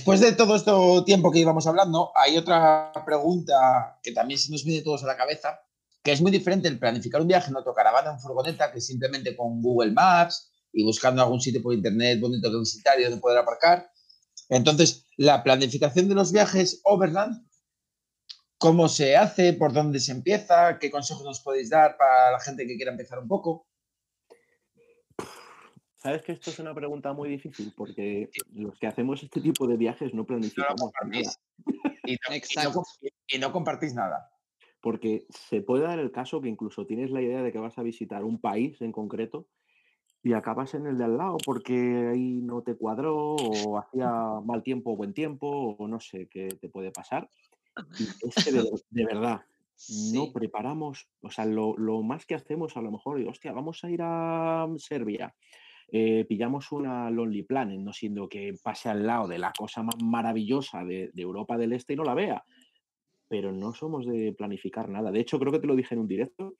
Después de todo este tiempo que íbamos hablando, hay otra pregunta que también se nos viene todos a la cabeza, que es muy diferente el planificar un viaje en autocaravana en furgoneta que simplemente con Google Maps y buscando algún sitio por internet bonito que visitar y donde poder aparcar. Entonces, la planificación de los viajes overland, ¿cómo se hace? ¿Por dónde se empieza? ¿Qué consejos nos podéis dar para la gente que quiera empezar un poco? Sabes que esto es una pregunta muy difícil porque los que hacemos este tipo de viajes no planificamos nada. Y no, y y compartís nada. Porque se puede dar el caso que incluso tienes la idea de que vas a visitar un país en concreto y acabas en el de al lado porque ahí no te cuadró o hacía mal tiempo o buen tiempo o no sé qué te puede pasar. Y es que de, de verdad, no preparamos, o sea, lo, lo más que hacemos a lo mejor, digo, hostia, vamos a ir a Serbia, eh, pillamos una Lonely Planet, no siendo que pase al lado de la cosa más maravillosa de, Europa del Este y no la vea. Pero no somos de planificar nada. De hecho, creo que te lo dije en un directo.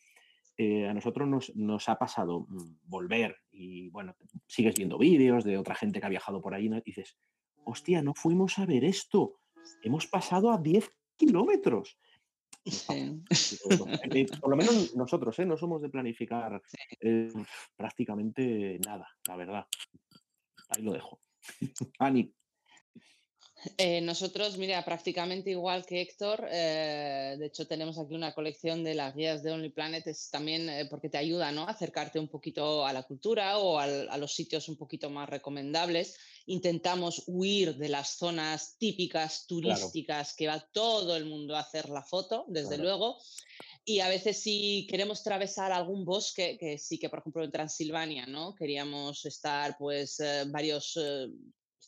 eh, a nosotros nos, nos ha pasado mm, volver y bueno, sigues viendo vídeos de otra gente que ha viajado por ahí y dices, hostia, no fuimos a ver esto. Hemos pasado a 10 kilómetros. Sí. Por lo menos nosotros, ¿eh? No somos de planificar eh, prácticamente nada, la verdad. Ahí lo dejo. Ani, Eh, nosotros, mira, prácticamente igual que Héctor, eh, de hecho tenemos aquí una colección de las guías de Only Planet, es también eh, porque te ayuda ¿no? a acercarte un poquito a la cultura o al- a los sitios un poquito más recomendables. Intentamos huir de las zonas típicas turísticas que va todo el mundo a hacer la foto, desde Claro. luego. Y a veces si queremos atravesar algún bosque, que sí que por ejemplo en Transilvania, ¿no? Queríamos estar pues eh, varios, eh,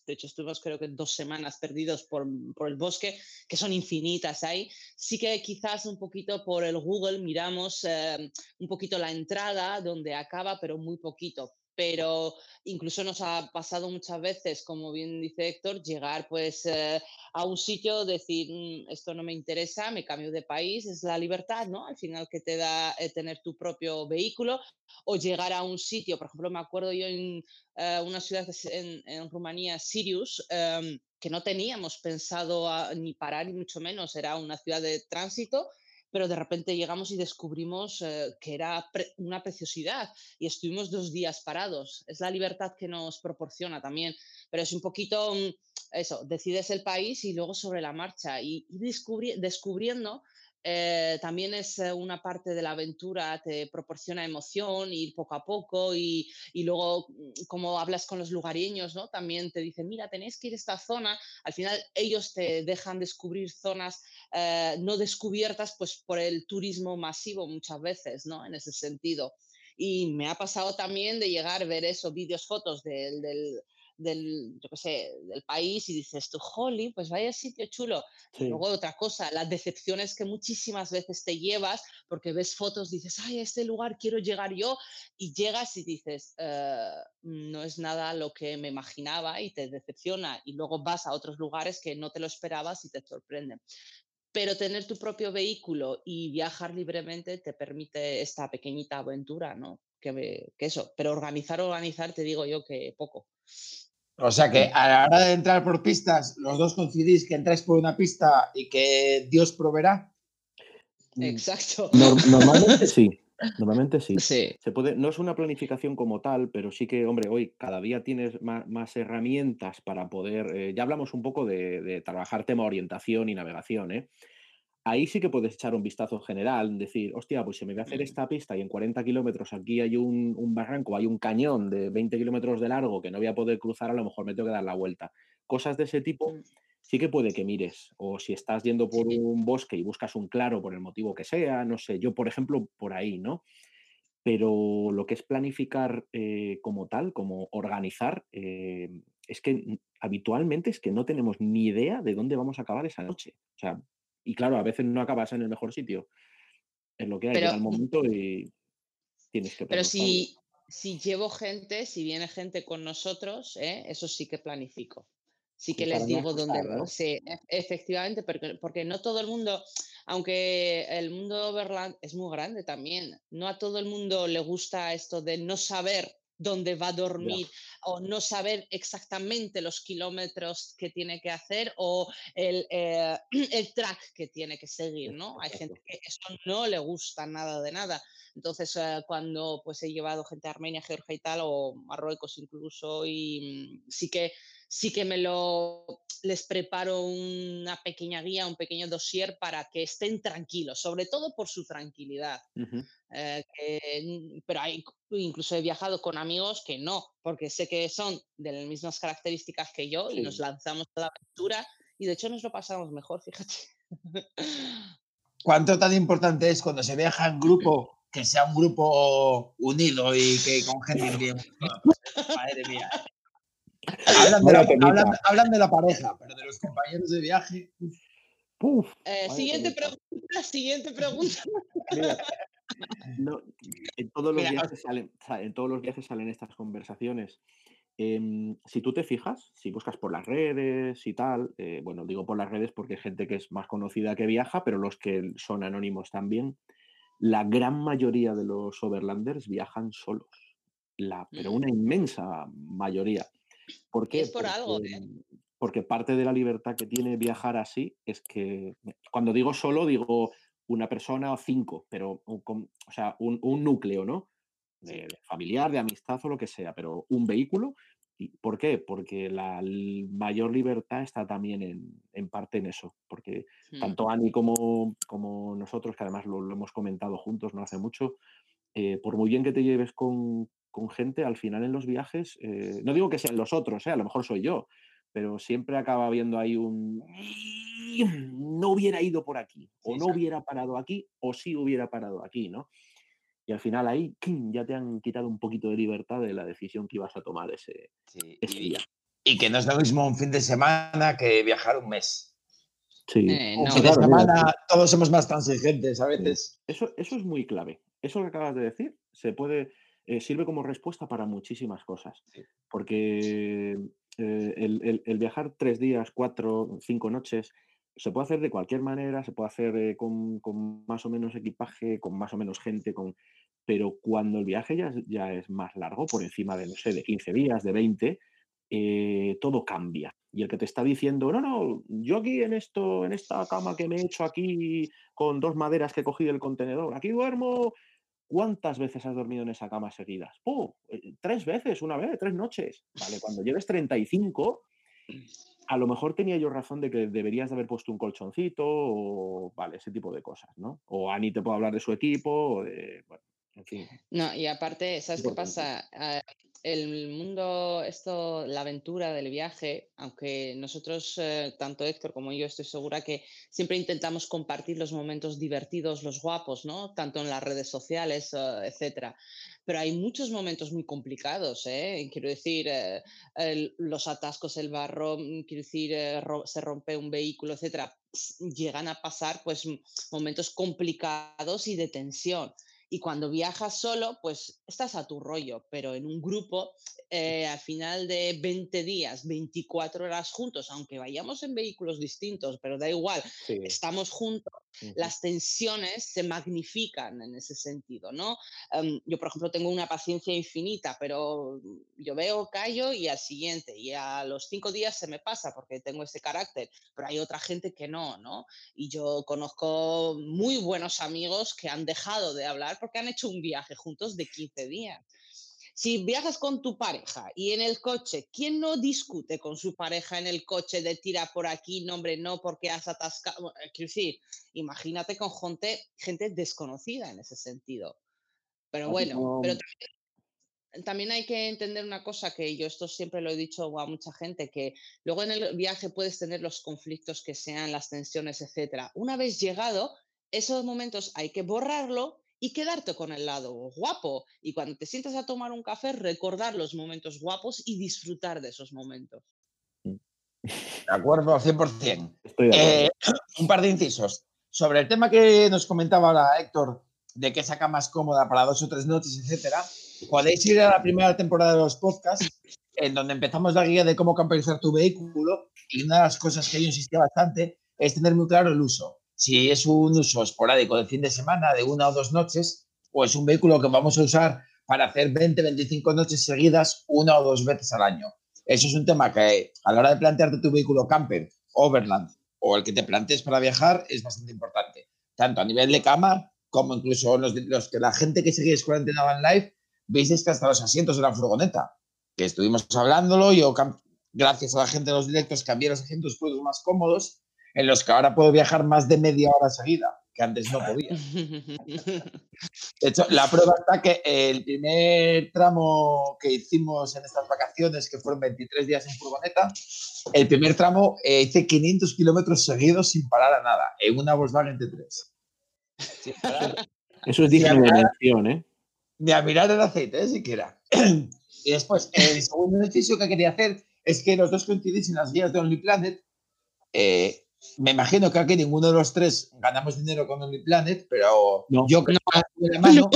de hecho estuvimos creo que dos semanas perdidos por, por el bosque, que son infinitas ahí. Sí que quizás un poquito por el Google miramos eh, un poquito la entrada donde acaba, pero muy poquito. Pero incluso nos ha pasado muchas veces, como bien dice Héctor, llegar pues eh, a un sitio, decir, "Mm, esto no me interesa, me cambio de país, es la libertad, ¿no? Al final que te da eh, tener tu propio vehículo o llegar a un sitio, por ejemplo, me acuerdo yo en eh, una ciudad en, en Rumanía, Sirius, em, que no teníamos pensado a- ni parar, ni mucho menos, era una ciudad de tránsito, pero de repente llegamos y descubrimos eh, que era una preciosidad y estuvimos dos días parados. Es la libertad que nos proporciona también, pero es un poquito mm, eso, decides el país y luego sobre la marcha y, y descubri- descubriendo. Eh, también es eh, una parte de la aventura, te proporciona emoción, ir poco a poco y, y luego mm, como hablas con los lugareños, ¿no? También te dicen, mira, tenéis que ir a esta zona. Al final ellos te dejan descubrir zonas eh, no descubiertas pues por el turismo masivo muchas veces, ¿no? En ese sentido. Y me ha pasado también de llegar a ver eso, vídeos, fotos del, del, del, yo qué sé, del país y dices tú, jolly, pues vaya sitio chulo. Y Sí. luego otra cosa, las decepciones que muchísimas veces te llevas porque ves fotos, dices, ay, a este lugar quiero llegar yo y llegas y dices, "Eh, no es nada lo que me imaginaba y te decepciona y luego vas a otros lugares que no te lo esperabas y te sorprenden. Pero tener tu propio vehículo y viajar libremente te permite esta pequeñita aventura, ¿no? Que, me- que eso, pero organizar, organizar, te digo yo que poco. O sea que a la hora de entrar por pistas, los dos coincidís que entráis por una pista y que Dios proveerá. Exacto. Nor- normalmente sí. Normalmente sí. Sí. Se puede, no es una planificación como tal, pero sí que, hombre, hoy cada día tienes más, más herramientas para poder. eh, ya hablamos un poco de, de trabajar tema orientación y navegación, ¿eh? Ahí sí que puedes echar un vistazo general, decir, hostia, pues si me voy a hacer esta pista y en 40 kilómetros aquí hay un, un barranco, hay un cañón de 20 kilómetros de largo que no voy a poder cruzar, a lo mejor me tengo que dar la vuelta. Cosas de ese tipo Mm. sí que puede que mires. O si estás yendo por un bosque y buscas un claro por el motivo que sea, no sé, yo por ejemplo por ahí, ¿no? Pero lo que es planificar eh, como tal, como organizar, eh, es que habitualmente es que no tenemos ni idea de dónde vamos a acabar esa noche. O sea, y claro, a veces no acabas en el mejor sitio. Es lo que hay, Pero- llega el momento y tienes que Pero pernoctarlo. si, si llevo gente, si viene gente con nosotros, ¿eh? eso sí que planifico. Sí que les digo dónde. ¿no? Sí, e- efectivamente, porque, porque no todo el mundo, aunque el mundo de Overland es muy grande también, no a todo el mundo le gusta esto de no saber dónde va a dormir o no saber exactamente los kilómetros que tiene que hacer o el, eh, el track que tiene que seguir, ¿no? Hay gente que eso no le gusta nada de nada. Entonces, eh, cuando pues he llevado gente a Armenia, Georgia y tal, o Marruecos incluso, y mm, sí que sí que me lo les preparo una pequeña guía, un pequeño dossier para que estén tranquilos, sobre todo por su tranquilidad. Eh, que, mm, pero hay, incluso he viajado con amigos que no, porque sé que son de las mismas características que yo y nos lanzamos a la aventura y de hecho nos lo pasamos mejor, fíjate. ¿Cuánto tan importante es cuando se viaja en grupo que sea un grupo unido y que con gente bien? Madre mía. Hablan de, la, hablan, hablan de la pareja, pero de los compañeros de viaje. uf. Puf, Eh, siguiente temita. pregunta, siguiente pregunta. Mira, no, en todos los Mira, viajes salen, sa- en todos los viajes salen estas conversaciones. Em, si tú te fijas, si buscas por las redes y tal, eh, bueno, digo por las redes porque hay gente que es más conocida que viaja, pero los que son anónimos también, la gran mayoría de los overlanders viajan solos, la, pero una inmensa mayoría. ¿Por Y qué? es por algo, Porque, ¿eh? porque parte de la libertad que tiene viajar así es que, cuando digo solo, digo una persona o cinco, pero un, o sea, un, un núcleo, ¿no? De, de familiar, de amistad o lo que sea, pero un vehículo. ¿Y ¿Por qué? Porque la mayor libertad está también en, en parte en eso, porque Mm. tanto Ani como, como nosotros, que además lo, lo hemos comentado juntos no hace mucho, eh, por muy bien que te lleves con, con gente, al final en los viajes, eh, no digo que sean los otros, eh, a lo mejor soy yo, pero siempre acaba habiendo ahí un... No hubiera ido por aquí, o Sí, no hubiera parado aquí, o sí hubiera parado aquí, ¿no? Y al final ahí ya te han quitado un poquito de libertad de la decisión que ibas a tomar ese, Sí, ese y, día. y que no es lo mismo un fin de semana que viajar un mes. Sí. Eh, no. fin de semana todos somos más transigentes a veces. Eso, eso es muy clave. Eso que acabas de decir se puede, eh, sirve como respuesta para muchísimas cosas. Sí. Porque eh, el, el- el viajar tres días, cuatro, cinco noches, se puede hacer de cualquier manera, se puede hacer eh, con, con más o menos equipaje, con más o menos gente, con... pero cuando el viaje ya, es- ya es más largo, por encima de, no sé, de 15 días, de 20, eh, todo cambia. Y el que te está diciendo, no, no, yo aquí en esto, en esta cama que me he hecho aquí con dos maderas que he cogido del contenedor, aquí duermo. ¿Cuántas veces has dormido en esa cama seguidas? Eh, Tres veces, una vez, tres noches. Vale, cuando lleves 35, a lo mejor tenía yo razón de que deberías de haber puesto un colchoncito o, vale, ese tipo de cosas, ¿no? O Ani te puede hablar de su equipo o de, bueno, en fin. No, y aparte, ¿sabes qué pasa? Ah, el mundo, esto, la aventura del viaje, aunque nosotros, eh, tanto Héctor como yo, estoy segura que siempre intentamos compartir los momentos divertidos, los guapos, ¿no? Tanto en las redes sociales, eh, etcétera. Pero hay muchos momentos muy complicados, ¿eh? Quiero decir, eh, el- los atascos, el barro, mm, quiero decir, ro- se rompe un vehículo, etcétera. Llegan a pasar, pues, m- momentos complicados y de tensión. Y cuando viajas solo, pues estás a tu rollo, pero en un grupo, eh, al final de 20 días, 24 horas juntos, aunque vayamos en vehículos distintos, pero da igual, Sí, estamos juntos, Las tensiones se magnifican en ese sentido, ¿no? Em, yo, por ejemplo, tengo una paciencia infinita, pero yo veo, callo y al siguiente, y a los cinco días se me pasa porque tengo ese carácter, pero hay otra gente que no, ¿no? Y yo conozco muy buenos amigos que han dejado de hablar porque han hecho un viaje juntos de 15 días. Si viajas con tu pareja y en el coche, ¿quién no discute con su pareja en el coche de tira por aquí, no hombre, no, porque has atascado? Eh, Quiero decir, imagínate con gente, gente desconocida en ese sentido. Pero bueno, pero también, también hay que entender una cosa que yo esto siempre lo he dicho a mucha gente, que luego en el viaje puedes tener los conflictos que sean, las tensiones, etcétera. Una vez llegado, esos momentos hay que borrarlo y quedarte con el lado guapo. Y cuando te sientas a tomar un café, recordar los momentos guapos y disfrutar de esos momentos. De acuerdo, al 100%. Estoy de acuerdo. Eh, un par de incisos. Sobre el tema que nos comentaba ahora Héctor, de qué saca más cómoda para dos o tres noches, etcétera, podéis ir a la primera temporada de los podcasts, en donde empezamos la guía de cómo camperizar tu vehículo. Y una de las cosas que yo insistía bastante es tener muy claro el uso. Si es un uso esporádico de fin de semana, de una o dos noches, o es un vehículo que vamos a usar para hacer 20, 25 noches seguidas, una o dos veces al año. Eso es un tema que a la hora de plantearte tu vehículo camper, overland o el que te plantees para viajar es bastante importante, tanto a nivel de cama como incluso los, los que la gente que seguís Cuarentena Van Live, veis que hasta los asientos de la furgoneta, que estuvimos hablándolo, yo gracias a la gente de los directos cambié los asientos puestos más cómodos, en los que ahora puedo viajar más de media hora seguida, que antes no podía. De hecho, la prueba está que el primer tramo que hicimos en estas vacaciones, que fueron 23 días en furgoneta, el primer tramo eh, hice 500 kilómetros seguidos sin parar a nada, en una Volkswagen T3. Sin parar Eso es digno de mención, ¿eh? ni a mirar el aceite, ¿eh? siquiera. y después, el segundo ejercicio que quería hacer es que los dos coincidís en las guías de OnlyPlanet. Eh, me imagino que aquí ninguno de los tres ganamos dinero con OnlyPlanet, pero No. yo creo que de la mano,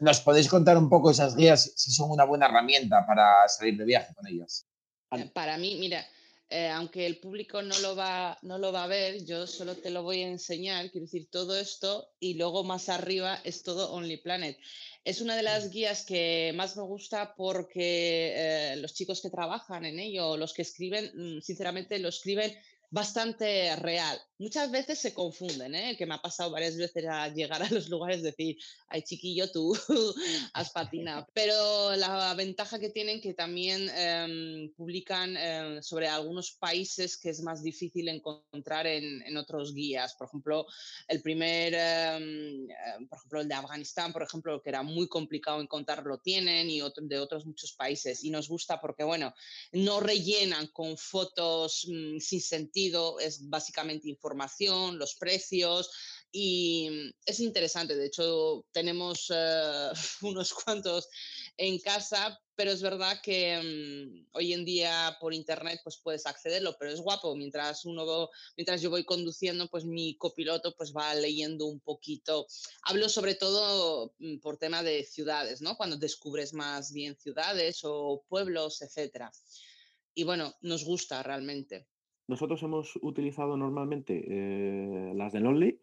nos podéis contar un poco esas guías si son una buena herramienta para salir de viaje con ellas. Eh, Para mí, mira, eh, aunque el público no lo, va, no lo va a ver, yo solo te lo voy a enseñar, quiero decir, todo esto y luego más arriba es todo OnlyPlanet. Es una de las guías que más me gusta porque eh, los chicos que trabajan en ello, los que escriben, mm, sinceramente lo escriben bastante real. Muchas veces se confunden, ¿eh? que me ha pasado varias veces a llegar a los lugares decir, ay chiquillo, tú has patinado. Pero la ventaja que tienen que también em, publican em, sobre algunos países que es más difícil encontrar en, en otros guías. Por ejemplo, el primer, em, em, por ejemplo, el de Afganistán, por ejemplo, que era muy complicado encontrar, lo tienen y otro, de otros muchos países. Y nos gusta porque, bueno, no rellenan con fotos mm, sin sentido, es básicamente información, los precios y mm, es interesante. De hecho, tenemos eh, unos cuantos en casa, pero es verdad que mm, hoy en día por internet pues puedes accederlo, pero es guapo. Mientras uno, mientras yo voy conduciendo, pues mi copiloto pues va leyendo un poquito. Hablo sobre todo mm, por tema de ciudades, ¿no? Cuando descubres más bien ciudades o pueblos, etcétera. Y bueno, nos gusta realmente. Nosotros hemos utilizado normalmente eh, las de Lonely,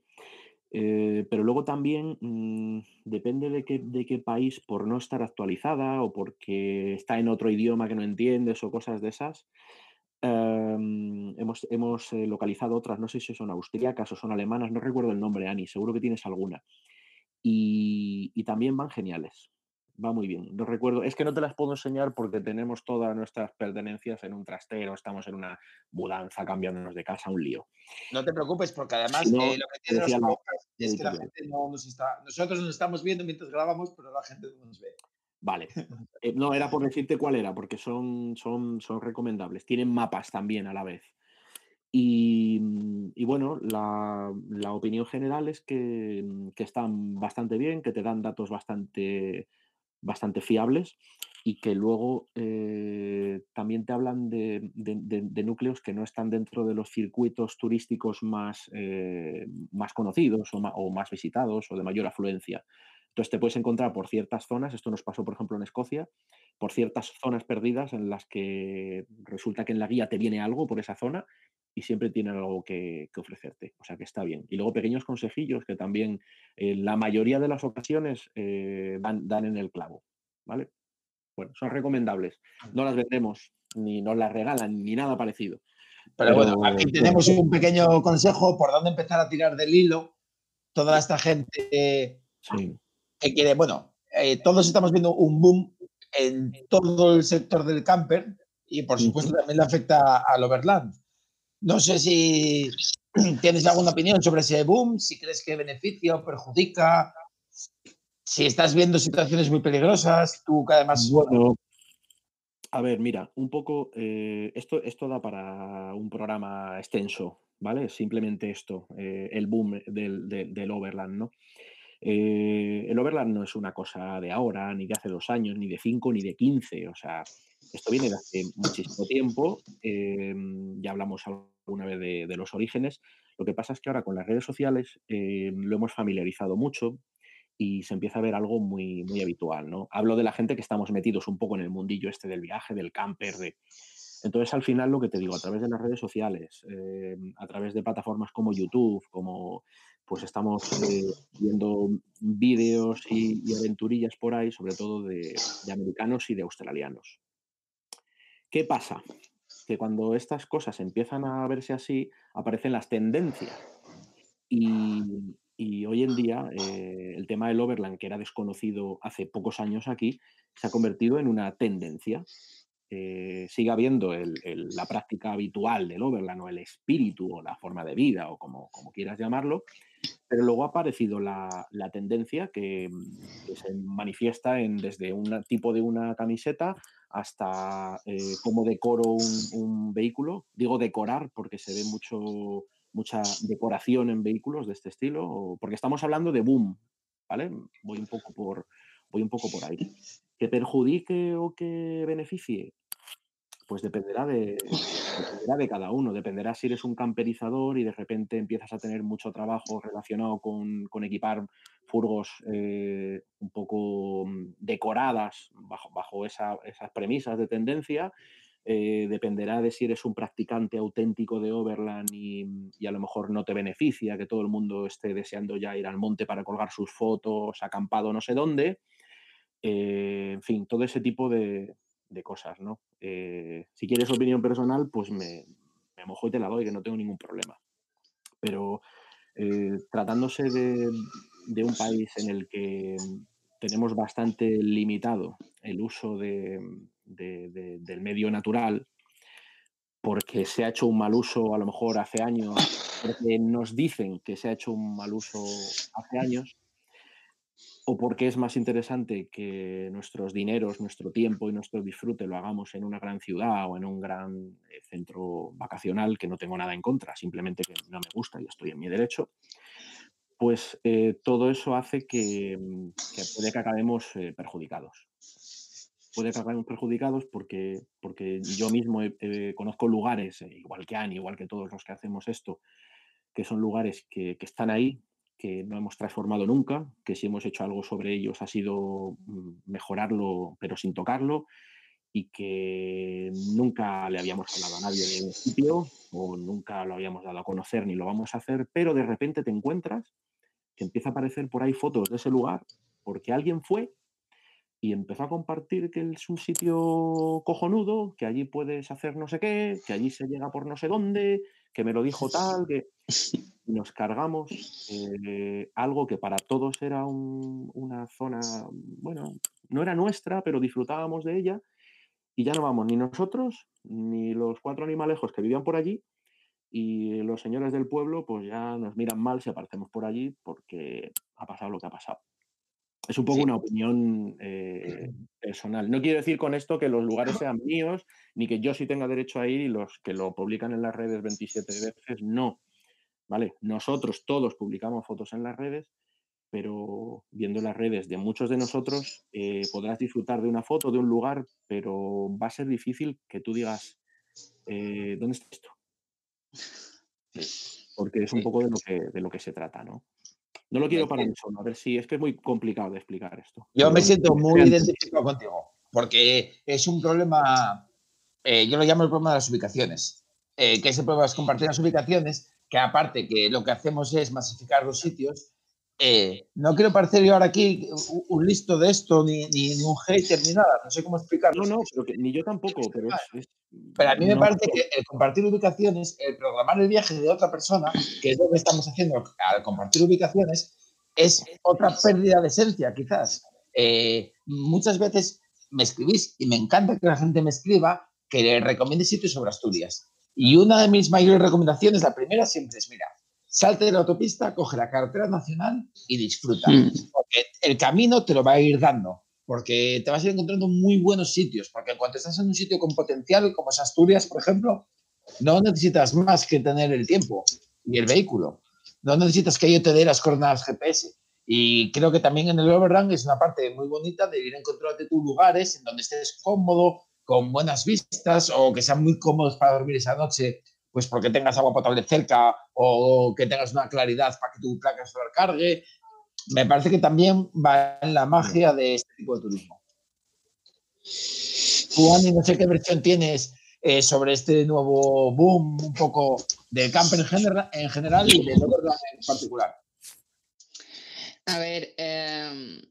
eh, pero luego también mm, depende de qué, de qué país, por no estar actualizada o porque está en otro idioma que no entiendes o cosas de esas, em, hemos, hemos eh, localizado otras, no sé si son austríacas o son alemanas, no recuerdo el nombre, Ani, seguro que tienes alguna. Y, y también van geniales, va muy bien. No recuerdo, es que no te las puedo enseñar porque tenemos todas nuestras pertenencias en un trastero, estamos en una mudanza, cambiándonos de casa, un lío. No te preocupes, porque además no, eh, lo que tiene los la podcasts es que la gente no nos está. Nosotros nos estamos viendo mientras grabamos, pero la gente no nos ve. Vale. Eh, no, era por decirte cuál era, porque son, son, son recomendables. Tienen mapas también a la vez. Y, y bueno, la, la opinión general es que, que están bastante bien, que te dan datos bastante, bastante fiables y que luego eh, también te hablan de, de- núcleos que no están dentro de los circuitos turísticos más, eh, más conocidos o ma- o más visitados o de mayor afluencia. Entonces te puedes encontrar por ciertas zonas, esto nos pasó por ejemplo en Escocia, por ciertas zonas perdidas en las que resulta que en la guía te viene algo por esa zona y siempre tienen algo que, que ofrecerte. O sea que está bien. Y luego pequeños consejillos que también en la mayoría de las ocasiones eh, dan, dan en el clavo. ¿Vale? Bueno, son recomendables. No las vendemos, ni nos las regalan, ni nada parecido. Pero, bueno, aquí tenemos un pequeño consejo por dónde empezar a tirar del hilo. Toda esta gente eh, Sí. que quiere, bueno, eh, todos estamos viendo un boom en todo el sector del camper y por supuesto también le afecta al Overland. No sé si tienes alguna opinión sobre ese boom, si crees que beneficia o perjudica, si estás viendo situaciones muy peligrosas, tú que además... Bueno, a ver, mira, un poco, eh, esto, esto da para un programa extenso, ¿vale? Simplemente esto, eh, el boom del, del- del Overland, ¿no? Eh, el Overland no es una cosa de ahora, ni de hace dos años, ni de cinco, ni de quince, o sea, esto viene de hace muchísimo tiempo, eh, ya hablamos alguna vez de, los orígenes, lo que pasa es que ahora con las redes sociales eh, lo hemos familiarizado mucho, y se empieza a ver algo muy, muy habitual, ¿no? Hablo de la gente que estamos metidos un poco en el mundillo este del viaje, del camper, de... Entonces, al final, lo que te digo, a través de las redes sociales, eh, a través de plataformas como YouTube, como pues estamos eh, viendo vídeos y, aventurillas por ahí, sobre todo de americanos y de australianos. ¿Qué pasa? Que cuando estas cosas empiezan a verse así, aparecen las tendencias. Y, hoy en día eh, el tema del Overland, que era desconocido hace pocos años aquí, se ha convertido en una tendencia. Eh, sigue habiendo la práctica habitual del Overland o el espíritu o la forma de vida o como quieras llamarlo, pero luego ha aparecido la, la tendencia que, mm, que se manifiesta en desde un tipo de una camiseta hasta eh, cómo decoro un, un vehículo. Digo decorar porque se ve mucho, mucha decoración en vehículos de este estilo, porque estamos hablando de boom, ¿vale? Voy un poco por, voy un poco por ahí. ¿Que perjudique o que beneficie? Pues dependerá de, dependerá de cada uno, dependerá si eres un camperizador y de repente empiezas a tener mucho trabajo relacionado con, con equipar furgos eh, un poco mm, decoradas bajo, bajo esa- esas premisas de tendencia. Eh, dependerá de si eres un practicante auténtico de Overland y, y a lo mejor no te beneficia que todo el mundo esté deseando ya ir al monte para colgar sus fotos, acampado no sé dónde. Eh, en fin, todo ese tipo de, de cosas, ¿no? Eh, si quieres opinión personal, pues me, mojo y te la doy, que no tengo ningún problema. Pero eh, tratándose de, un país en el que tenemos bastante limitado el uso de- de- de- del medio natural, porque se ha hecho un mal uso a lo mejor hace años, porque nos dicen que se ha hecho un mal uso hace años, o porque es más interesante que nuestros dineros, nuestro tiempo y nuestro disfrute lo hagamos en una gran ciudad o en un gran eh, centro vacacional, que no tengo nada en contra, simplemente que no me gusta y estoy en mi derecho, pues eh, todo eso hace que, mm, puede que acabemos eh, perjudicados. Puede que acabemos perjudicados porque, porque yo mismo conozco lugares, igual que Ani, igual que todos los que hacemos esto, que son lugares que están ahí, que no hemos transformado nunca, que si hemos hecho algo sobre ellos ha sido mm, mejorarlo pero sin tocarlo y que nunca le habíamos hablado a nadie de sitio o nunca lo habíamos dado a conocer ni lo vamos a hacer, pero de repente te encuentras que empieza a aparecer por ahí fotos de ese lugar porque alguien fue y empezó a compartir que es un sitio cojonudo, que allí puedes hacer no sé qué, que allí se llega por no sé dónde, que me lo dijo tal, que y nos cargamos eh, algo que para todos era un- una zona, bueno, no era nuestra, pero disfrutábamos de ella y ya no vamos ni nosotros ni los cuatro animalejos que vivían por allí y los señores del pueblo pues ya nos miran mal si aparecemos por allí porque ha pasado lo que ha pasado. Es un poco Sí. una opinión eh, personal. No quiero decir con esto que los lugares sean míos, ni que yo sí tenga derecho a ir y los que lo publican en las redes 27 veces, no. ¿Vale? Nosotros todos publicamos fotos en las redes, pero viendo las redes de muchos de nosotros, eh, podrás disfrutar de una foto, de un lugar, pero va a ser difícil que tú digas, eh, ¿dónde está esto? Porque es un poco de lo que, de lo que se trata, ¿no? No lo quiero para mí solo, a ver si es que es muy complicado de explicar esto. Yo me siento muy identificado contigo, porque es un problema, eh, yo lo llamo el problema de las ubicaciones. eh, que se puede compartir las ubicaciones, que aparte que lo que hacemos es masificar los sitios, eh, no quiero parecer yo ahora aquí un, listo de esto, ni, ni, un hater, ni nada, no sé cómo explicarlo. No, no, ni yo tampoco, pero es, Pero a mí me parece que el compartir ubicaciones, el programar el viaje de otra persona, que es lo que estamos haciendo al compartir ubicaciones, es otra pérdida de esencia, quizás. Eh, muchas veces me escribís y me encanta que la gente me escriba que le recomiende sitios sobre Asturias. Y una de mis mayores recomendaciones, la primera siempre es, mira, salte de la autopista, coge la carretera nacional y disfruta. Mm. Porque el camino te lo va a ir dando, porque te vas a ir encontrando muy buenos sitios, porque en cuanto estás en un sitio con potencial, como es Asturias, por ejemplo, no necesitas más que tener el tiempo y el vehículo. No necesitas que yo te dé las coordenadas GPS. Y creo que también en el overrun es una parte muy bonita de ir encontrarte tus lugares en donde estés cómodo, con buenas vistas o que sean muy cómodos para dormir esa noche pues porque tengas agua potable cerca o que tengas una claridad para que tu placa se recargue. Me parece que también va en la magia de este tipo de turismo. Juan, no sé qué versión tienes eh, sobre este nuevo boom un poco de camper en, en general y de Overland en particular. A ver, em,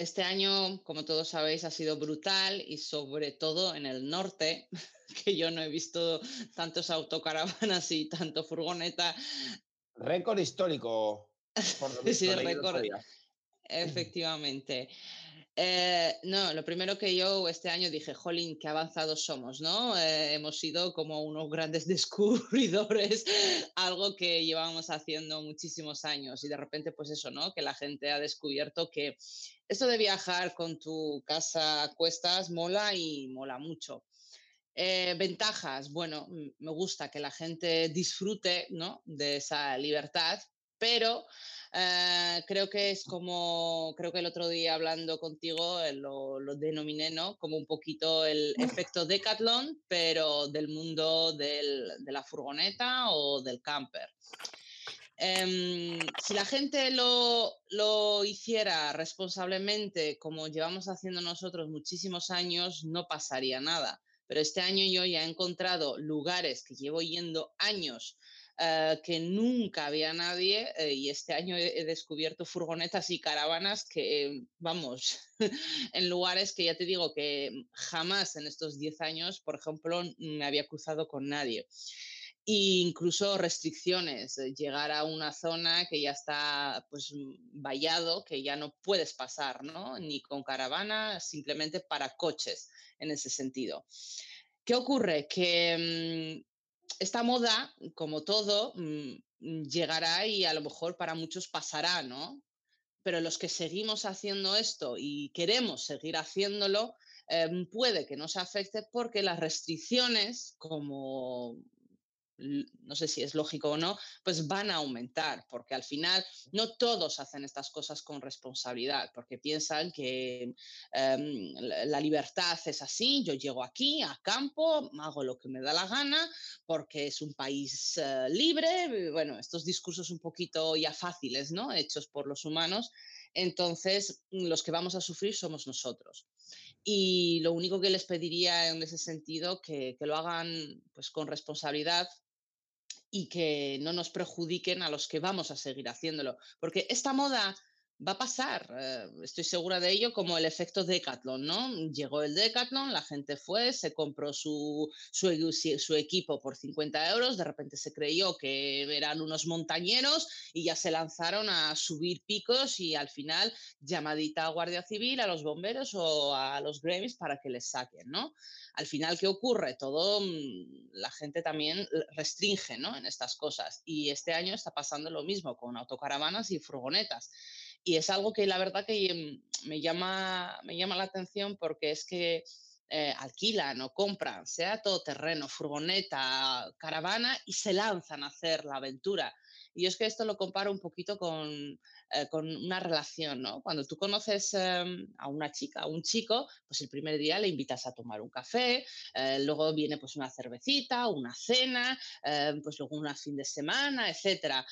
este año, como todos sabéis, ha sido brutal y sobre todo en el norte, que yo no he visto tantos autocaravanas y tanto furgoneta. Récord histórico. Por lo sí, récord. Efectivamente. Eh, no, lo primero que yo este año dije, jolín, qué avanzados somos, ¿no? Eh, hemos sido como unos grandes descubridores, algo que llevábamos haciendo muchísimos años y de repente pues eso, ¿no? Que la gente ha descubierto que esto de viajar con tu casa a cuestas mola y mola mucho. Eh, ventajas, bueno, me gusta que la gente disfrute ¿no? de esa libertad, pero eh, creo que es como, creo que el otro día hablando contigo eh, lo, lo, denominé, ¿no? Como un poquito el efecto Decathlon, pero del mundo del, de la furgoneta o del camper. Em, si la gente lo, lo, hiciera responsablemente, como llevamos haciendo nosotros muchísimos años, no pasaría nada. Pero este año yo ya he encontrado lugares que llevo yendo años eh, que nunca había nadie eh, y este año he, descubierto furgonetas y caravanas que, vamos, en lugares que ya te digo que jamás en estos 10 años, por ejemplo, me había cruzado con nadie. E incluso restricciones, eh, llegar a una zona que ya está pues vallado, que ya no puedes pasar, ¿no? Ni con caravana, simplemente para coches en ese sentido. ¿Qué ocurre? Que mm, esta moda, como todo, mm, mm, llegará y a lo mejor para muchos pasará, ¿no? Pero los que seguimos haciendo esto y queremos seguir haciéndolo, em, puede que nos afecte porque las restricciones, como no sé si es lógico o no, pues van a aumentar, porque al final no todos hacen estas cosas con responsabilidad, porque piensan que em, la libertad es así, yo llego aquí a campo, hago lo que me da la gana, porque es un país eh, libre, bueno, estos discursos un poquito ya fáciles, ¿no? Hechos por los humanos, entonces los que vamos a sufrir somos nosotros. Y lo único que les pediría en ese sentido, que, que lo hagan pues con responsabilidad, y que no nos perjudiquen a los que vamos a seguir haciéndolo. Porque esta moda va a pasar, eh, estoy segura de ello, como el efecto Decathlon, ¿no? Llegó el Decathlon, la gente fue, se compró su, su, equipo por 50 euros, de repente se creyó que eran unos montañeros y ya se lanzaron a subir picos y al final llamadita a Guardia Civil, a los bomberos o a los Grammys para que les saquen, ¿no? Al final, ¿qué ocurre? Todo, mm, la gente también restringe, ¿no? En estas cosas y este año está pasando lo mismo con autocaravanas y furgonetas. Y es algo que la verdad que mm, me llama, me llama la atención porque es que eh, alquilan o compran, sea todo terreno, furgoneta, caravana, y se lanzan a hacer la aventura. Y es que esto lo comparo un poquito con, eh, con una relación, ¿no? Cuando tú conoces em, a una chica, a un chico, pues el primer día le invitas a tomar un café, eh, luego viene pues una cervecita, una cena, eh, pues luego un fin de semana, etcétera.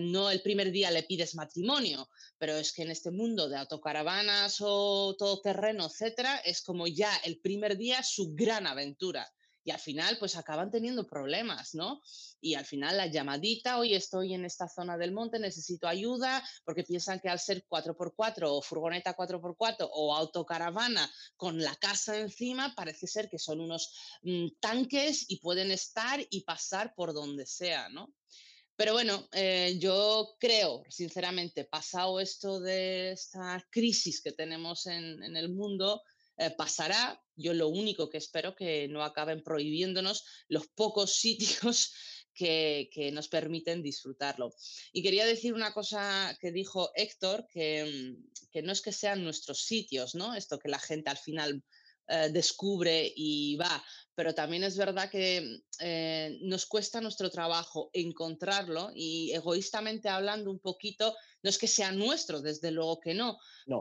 no el primer día le pides matrimonio, pero es que en este mundo de autocaravanas o todoterreno, etcétera, es como ya el primer día su gran aventura. Y al final pues acaban teniendo problemas, ¿no? Y al final la llamadita, hoy estoy en esta zona del monte, necesito ayuda, porque piensan que al ser 4x4 o furgoneta 4x4 o autocaravana con la casa encima, parece ser que son unos mm, tanques y pueden estar y pasar por donde sea, ¿no? Pero bueno, eh, yo creo, sinceramente, pasado esto de esta crisis que tenemos en, en el mundo, eh, pasará. Yo lo único que espero que no acaben prohibiéndonos los pocos sitios que, que, nos permiten disfrutarlo. Y quería decir una cosa que dijo Héctor, que, mm, que no es que sean nuestros sitios, ¿no? Esto que la gente al final eh, descubre y va, pero también es verdad que eh, nos cuesta nuestro trabajo encontrarlo y egoístamente hablando un poquito, no es que sea nuestro, desde luego que no,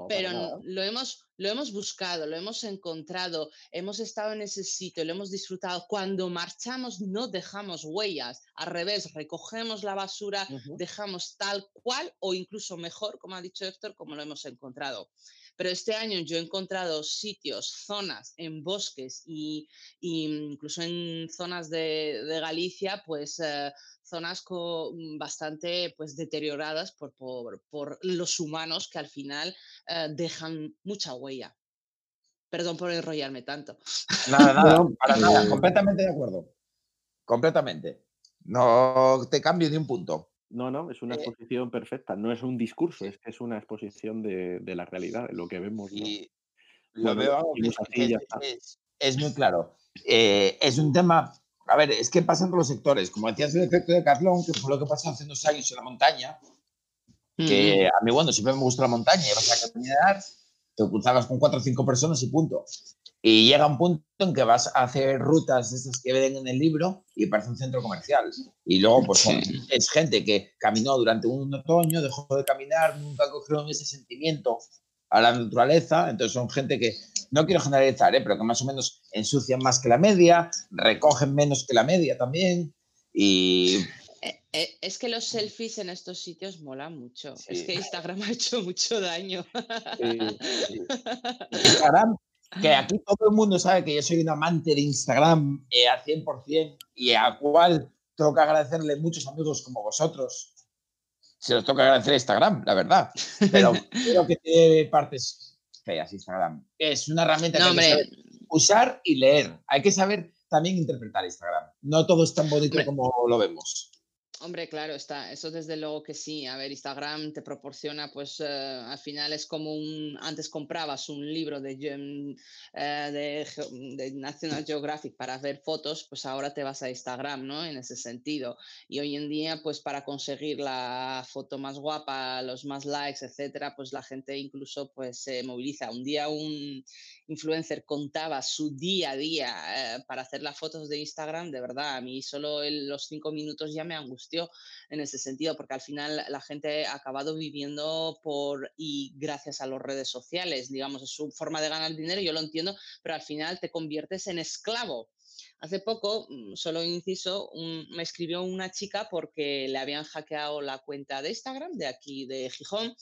pero lo hemos, lo hemos buscado, lo hemos encontrado, hemos estado en ese sitio, lo hemos disfrutado. Cuando marchamos no dejamos huellas, al revés, recogemos la basura, dejamos tal cual o incluso mejor, como ha dicho Héctor, como lo hemos encontrado. Pero este año yo he encontrado sitios, zonas en bosques y, y incluso en zonas de, de Galicia, pues eh, zonas co- mm, bastante pues, deterioradas por, por, por los humanos que al final eh, dejan mucha huella. Perdón por enrollarme tanto. Nada, nada, para nada, eh, completamente de acuerdo. Completamente. No te cambio ni un punto. No, no, es una Eh, exposición perfecta. No es un discurso, es que es una exposición de, de la realidad, de lo que vemos, lo Bueno, veo es, así es- es- es muy claro. Eh, es un tema, a ver, es que pasa en todos los sectores. Como decías, el efecto de Decathlon, que fue lo que pasó hace unos años en la montaña, Ujú. que a mí, bueno, siempre me gusta la montaña, ibas a caminar, te cruzabas con cuatro o cinco personas y punto. Y llega un punto en que vas a hacer rutas de esas que ven en el libro y parece un centro comercial. Y luego, pues, es gente que caminó durante un otoño, dejó de caminar, nunca cogieron ese sentimiento a la naturaleza. Entonces, son gente que, no quiero generalizar, ¿eh? pero que más o menos ensucian más que la media, recogen menos que la media también. Y Eh, eh, Es que los selfies en estos sitios molan mucho. Es Sí. que Instagram ha hecho mucho daño. Sí, Instagram, que aquí todo el mundo sabe que yo soy un amante de Instagram eh, al 100% y a cual tengo que agradecerle muchos amigos como vosotros. Se los tengo que agradecer a Instagram, la verdad. Pero creo que tiene partes feas Instagram. Es una herramienta No, que hay que saber usar y leer. Hay que saber también interpretar Instagram. No todo es tan bonito Hombre. como lo vemos. Hombre, claro, está, eso desde luego que sí. A ver, Instagram te proporciona, pues eh, al final es como un, antes comprabas un libro eh, de, National Geographic para ver fotos, pues ahora te vas a Instagram, ¿no? En ese sentido. Y hoy en día, pues para conseguir la foto más guapa, los más likes, etcétera, pues la gente incluso pues se moviliza. Un día un influencer contaba su día a día eh, para hacer las fotos de Instagram, de verdad, a mí solo el- los cinco minutos ya me en ese sentido, porque al final la gente ha acabado viviendo por y gracias a las redes sociales, digamos, es su forma de ganar dinero, yo lo entiendo, pero al final te conviertes en esclavo. Hace poco, mm, solo inciso, me escribió una chica porque le habían hackeado la cuenta de Instagram de aquí de Gijón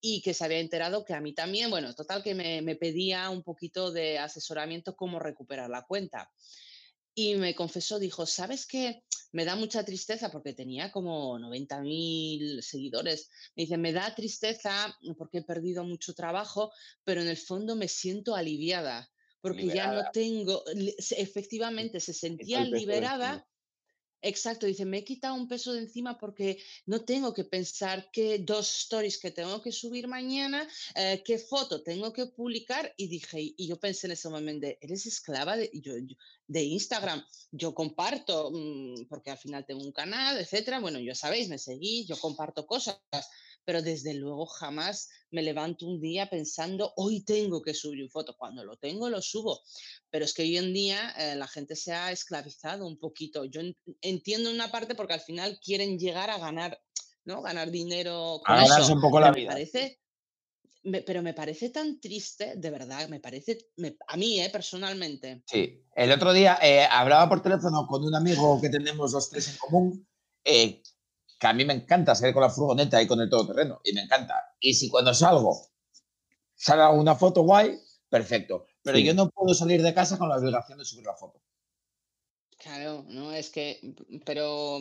y que se había enterado que a mí también, bueno, total que me pedía un poquito de asesoramiento cómo recuperar la cuenta. Y me confesó, dijo, ¿sabes qué? Me da mucha tristeza porque tenía como 90.000 seguidores. Me dice, me da tristeza porque he perdido mucho trabajo, pero en el fondo me siento aliviada porque ya no tengo, efectivamente se sentía liberada. Exacto, dice, me he quitado un peso de encima porque no tengo que pensar qué dos stories que tengo que subir mañana, eh, qué foto tengo que publicar. Y dije, y yo pensé en ese momento, eres esclava de, yo- yo- Instagram. Yo comparto, mm, porque al final tengo un canal, etcétera. Bueno, ya sabéis, me seguís, yo comparto cosas, pero desde luego jamás me levanto un día pensando, hoy tengo que subir una foto. Cuando lo tengo, lo subo. Pero es que hoy en día eh, la gente se ha esclavizado un poquito. Yo en- entiendo una parte porque al final quieren llegar a ganar, ¿no? Ganar dinero con A ganarse eso. un poco Pero la me vida. parece, me- pero me parece tan triste, de verdad, me parece, me- a mí, eh, personalmente. Sí, el otro día eh, hablaba por teléfono con un amigo que tenemos los tres en común, eh, que a mí me encanta salir con la furgoneta y con el todoterreno, y me encanta. Y si cuando salgo sale una foto guay, perfecto. Pero Sí. yo no puedo salir de casa con la obligación de subir la foto. Claro, no, es que, pero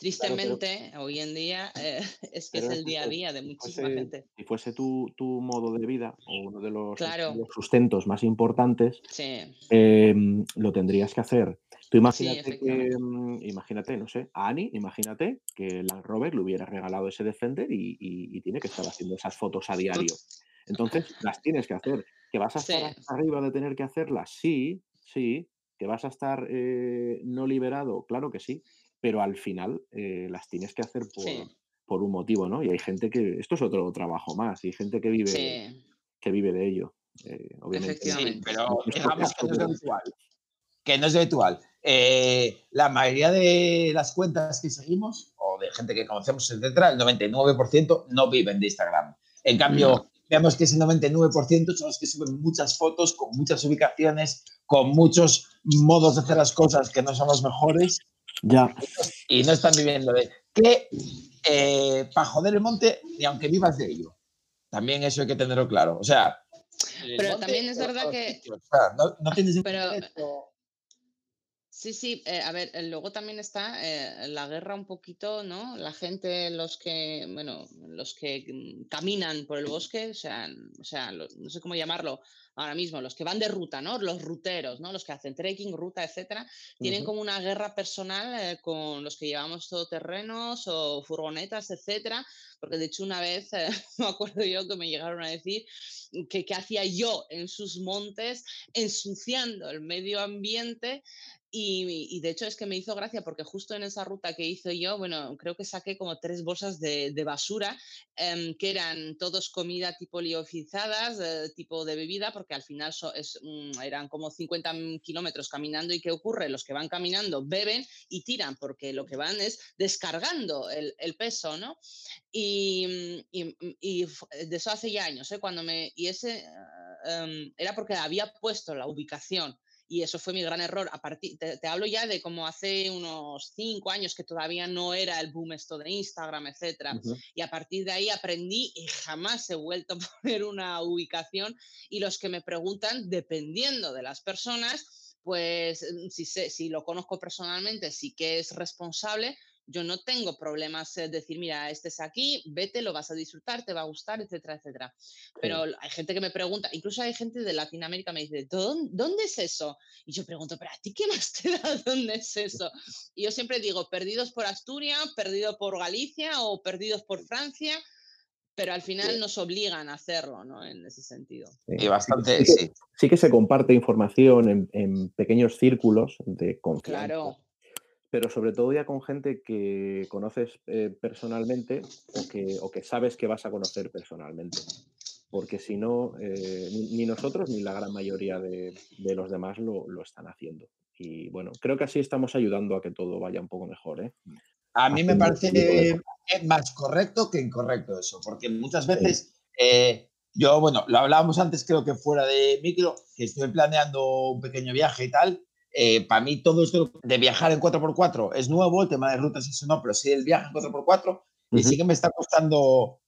tristemente hoy en día eh, es que es el día a día de si muchísima fuese, gente. si fuese tu, tu modo de vida o uno de los, Claro, los sustentos más importantes, sí, em, lo tendrías que hacer. Tú sí, imagínate que, mm, imagínate, no sé, a Annie, imagínate que Land Rover le hubiera regalado ese Defender y, y- y tiene que estar haciendo esas fotos a diario. Entonces, las tienes que hacer. ¿Que vas a estar Sí, arriba de tener que hacerlas? Sí, sí. ¿Que vas a estar eh, no liberado? Claro que sí. Pero al final eh, las tienes que hacer por, sí, por un motivo, ¿no? Y hay gente que, esto es otro trabajo más, y hay gente que vive, sí, que vive de ello. Eh, obviamente, Sí, efectivamente. pero digamos que no es habitual. Que no es habitual. Eh, la mayoría de las cuentas que seguimos, o de gente que conocemos, etcétera, el 99% no viven de Instagram. En No, cambio, vemos que ese 99% son los que suben muchas fotos, con muchas ubicaciones, con muchos modos de hacer las cosas que no son los mejores ya, y no están viviendo de. Que para joder el monte, ni aunque vivas de ello. También eso hay que tenerlo claro. O sea, pero monte también es verdad que, sitios. O sea, no, no tienes pero internet o- Sí, sí, eh, a ver, luego también está eh, la guerra un poquito, ¿no? La gente, los que, bueno, los que mm, caminan por el bosque, o sea, o sea, no sé cómo llamarlo ahora mismo, los que van de ruta, ¿no? Los ruteros, ¿no? Los que hacen trekking, ruta, etcétera, tienen como una guerra personal eh, con los que llevamos todoterrenos o furgonetas, etcétera, porque de hecho una vez, me acuerdo yo que me llegaron a decir que qué hacía yo en sus montes ensuciando el medio ambiente y, de hecho es que me hizo gracia porque justo en esa ruta que hice yo, bueno, creo que saqué como tres bolsas de, basura, em, que eran todos comida tipo liofilizadas, eh, tipo de bebida, porque al final mm, eran como 50 kilómetros caminando y ¿qué ocurre? Los que van caminando beben y tiran, porque lo que van es descargando el, peso, ¿no? Y, mm, y, mm, fu- de eso hace ya años, ¿eh? Cuando me, y ese em, era porque había puesto la ubicación y eso fue mi gran error. A partir, te, te hablo ya de como hace unos cinco años que todavía no era el boom esto de Instagram, etcétera. Y a partir de ahí aprendí y jamás he vuelto a poner una ubicación. Y los que me preguntan, dependiendo de las personas, pues mm, si, sé, si lo conozco personalmente, sí que es responsable. Yo no tengo problemas en decir, mira, este es aquí, vete, lo vas a disfrutar, te va a gustar, etcétera, etcétera. Sí. Pero hay gente que me pregunta, incluso hay gente de Latinoamérica me dice, "¿Dón- ¿dónde es eso? Y yo pregunto, pero a ti qué más te da dónde es eso? Y yo siempre digo, perdidos por Asturias, perdidos por Galicia o perdidos por Francia, pero al final nos obligan a hacerlo, ¿no? En ese sentido. Sí. Y bastante, sí que, sí. sí que se comparte información en, en pequeños círculos de confianza, Claro, pero sobre todo ya con gente que conoces eh, personalmente o que, o que sabes que vas a conocer personalmente. Porque si no, eh, ni, nosotros ni la gran mayoría de, de los demás lo, lo están haciendo. Y bueno, creo que así estamos ayudando a que todo vaya un poco mejor, ¿eh? A mí me Haciendo parece eh, más correcto que incorrecto eso, porque muchas veces eh, yo, bueno, lo hablábamos antes, creo que fuera de micro, que estoy planeando un pequeño viaje y tal. Eh, para mí todo esto de viajar en 4x4 es nuevo, el tema de rutas eso no, pero sí el viaje en 4x4 y sí que me está costando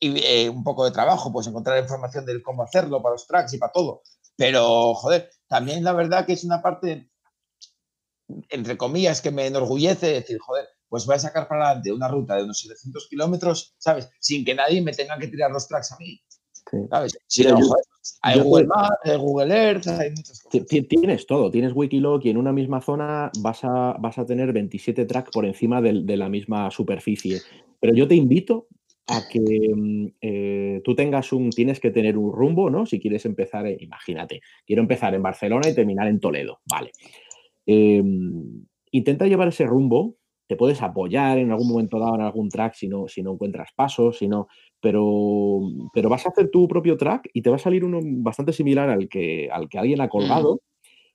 eh, un poco de trabajo, pues encontrar información de cómo hacerlo para los tracks y para todo. Pero, joder, también la verdad que es una parte, entre comillas, que me enorgullece decir, joder, pues voy a sacar para adelante una ruta de unos 700 kilómetros, ¿sabes? Sin que nadie me tenga que tirar los tracks a mí, Sí. ¿sabes? Si Mira, no, yo- joder, hay yo Google Maps, hay Google Earth, hay muchas cosas. ti- Tienes todo, tienes Wikiloc y en una misma zona vas a, vas a tener 27 tracks por encima de, la misma superficie. Pero yo te invito a que mm, eh, tú tengas un, tienes que tener un rumbo, ¿no? Si quieres empezar, eh, imagínate, quiero empezar en Barcelona y terminar en Toledo, vale. Eh, intenta llevar ese rumbo, te puedes apoyar en algún momento dado en algún track si no, si no encuentras pasos, si no, pero, pero vas a hacer tu propio track y te va a salir uno bastante similar al que, al que alguien ha colgado,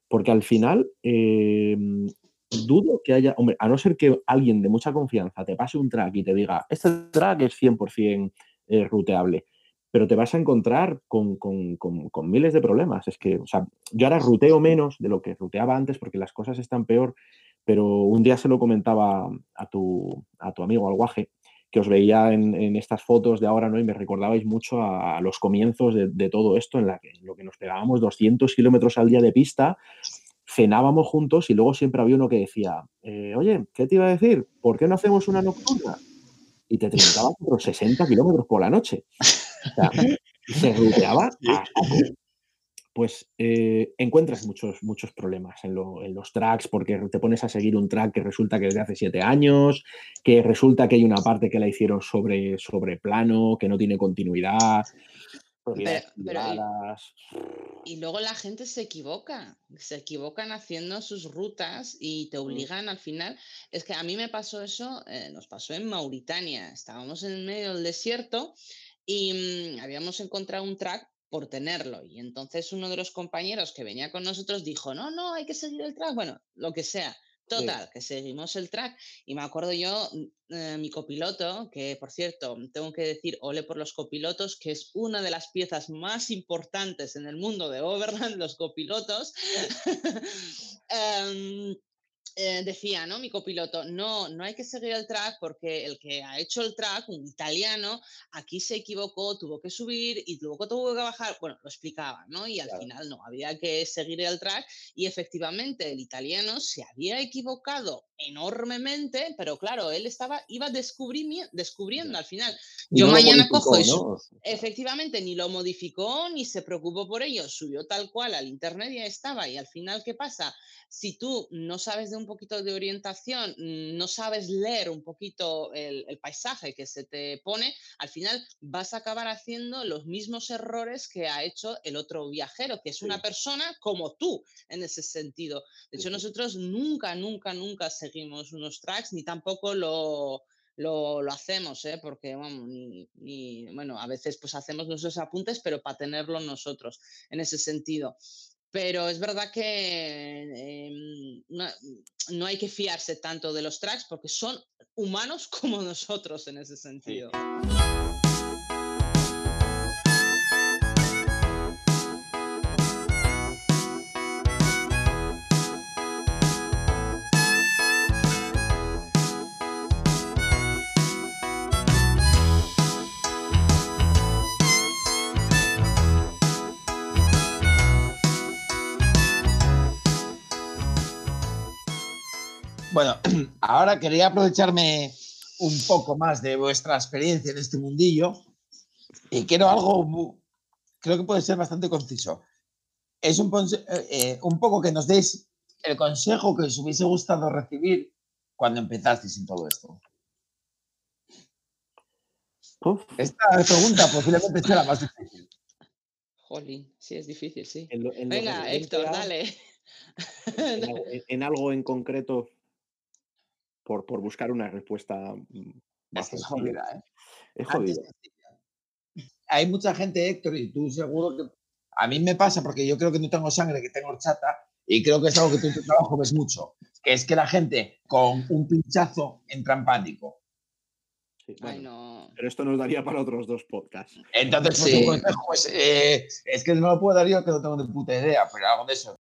porque al final eh, dudo que haya, hombre, a no ser que alguien de mucha confianza te pase un track y te diga, este track es 100% eh, ruteable, pero te vas a encontrar con, con- con- con miles de problemas. Es que, o sea, yo ahora ruteo menos de lo que ruteaba antes porque las cosas están peor, pero un día se lo comentaba a tu, a tu amigo, al guaje, que os veía en, en estas fotos de ahora, ¿no? Y me recordabais mucho a, a los comienzos de, de todo esto, en, la que, en lo que nos pegábamos 200 kilómetros al día de pista, cenábamos juntos y luego siempre había uno que decía, eh, oye, ¿qué te iba a decir? ¿Por qué no hacemos una nocturna? Y te trincabas por 60 kilómetros por la noche. O sea, se ruteaba a. Pues eh, encuentras muchos, muchos problemas en, lo- en los tracks porque te pones a seguir un track que resulta que es de hace siete años, que resulta que hay una parte que la hicieron sobre, sobre plano, que no tiene continuidad. propiedades Pero- pero y- luego la gente se equivoca, se equivocan haciendo sus rutas y te obligan al final. Es que a mí me pasó eso, eh, nos pasó en Mauritania. Estábamos en el medio del desierto y mm, habíamos encontrado un track por tenerlo. Y entonces uno de los compañeros que venía con nosotros dijo, no, no, hay que seguir el track. Bueno, lo que sea. Total, que seguimos el track. Y me acuerdo yo, mm, eh, mi copiloto, que por cierto, tengo que decir, ole por los copilotos, que es una de las piezas más importantes en el mundo de Overland, los copilotos. Em, eh, decía, ¿no? Mi copiloto, no, no hay que seguir el track porque el que ha hecho el track, un italiano, aquí se equivocó, tuvo que subir y luego tuvo que bajar. Bueno, lo explicaba, ¿no? Y al Claro. final no, había que seguir el track y efectivamente el italiano se había equivocado enormemente, pero claro, él estaba, iba descubriendo al final. Yo no mañana cojo ¿no? Efectivamente, ni lo modificó ni se preocupó por ello, subió tal cual al internet y ya estaba. Y al final, ¿qué pasa? Si tú no sabes de un poquito de orientación, mm, no sabes leer un poquito el, el paisaje que se te pone, al final vas a acabar haciendo los mismos errores que ha hecho el otro viajero, que es una Sí. persona como tú en ese sentido. De hecho, sí. nosotros nunca, nunca, nunca seguimos unos tracks ni tampoco lo, lo, lo hacemos, ¿eh? porque vamos, ni, ni- bueno, a veces pues hacemos nuestros apuntes, pero para tenerlo nosotros en ese sentido. Pero es verdad que em, no, no hay que fiarse tanto de los tracks porque son humanos como nosotros en ese sentido. Bueno, ahora quería aprovecharme un poco más de vuestra experiencia en este mundillo y quiero algo, creo que puede ser bastante conciso. Es un, eh, eh, un poco que nos deis el consejo que os hubiese gustado recibir cuando empezasteis en todo esto. Uf, Esta pregunta posiblemente sea la más difícil. Jolín, sí, es difícil, sí. en lo- en lo Venga, Héctor, dale. en algo en concreto por, por buscar una respuesta mm, más Es jodida, ¿eh? Es sencilla. Hay mucha gente, Héctor, y tú seguro que a mí me pasa porque yo creo que no tengo sangre, que tengo horchata, y creo que es algo que tú en tu trabajo ves mucho, que es que la gente con un pinchazo entra en pánico. Sí, Ay, bueno, no. Pero esto nos daría para otros dos podcasts. Entonces, Sí. pues, eh, es que no lo puedo dar yo, que no tengo ni puta idea, pero algo de eso.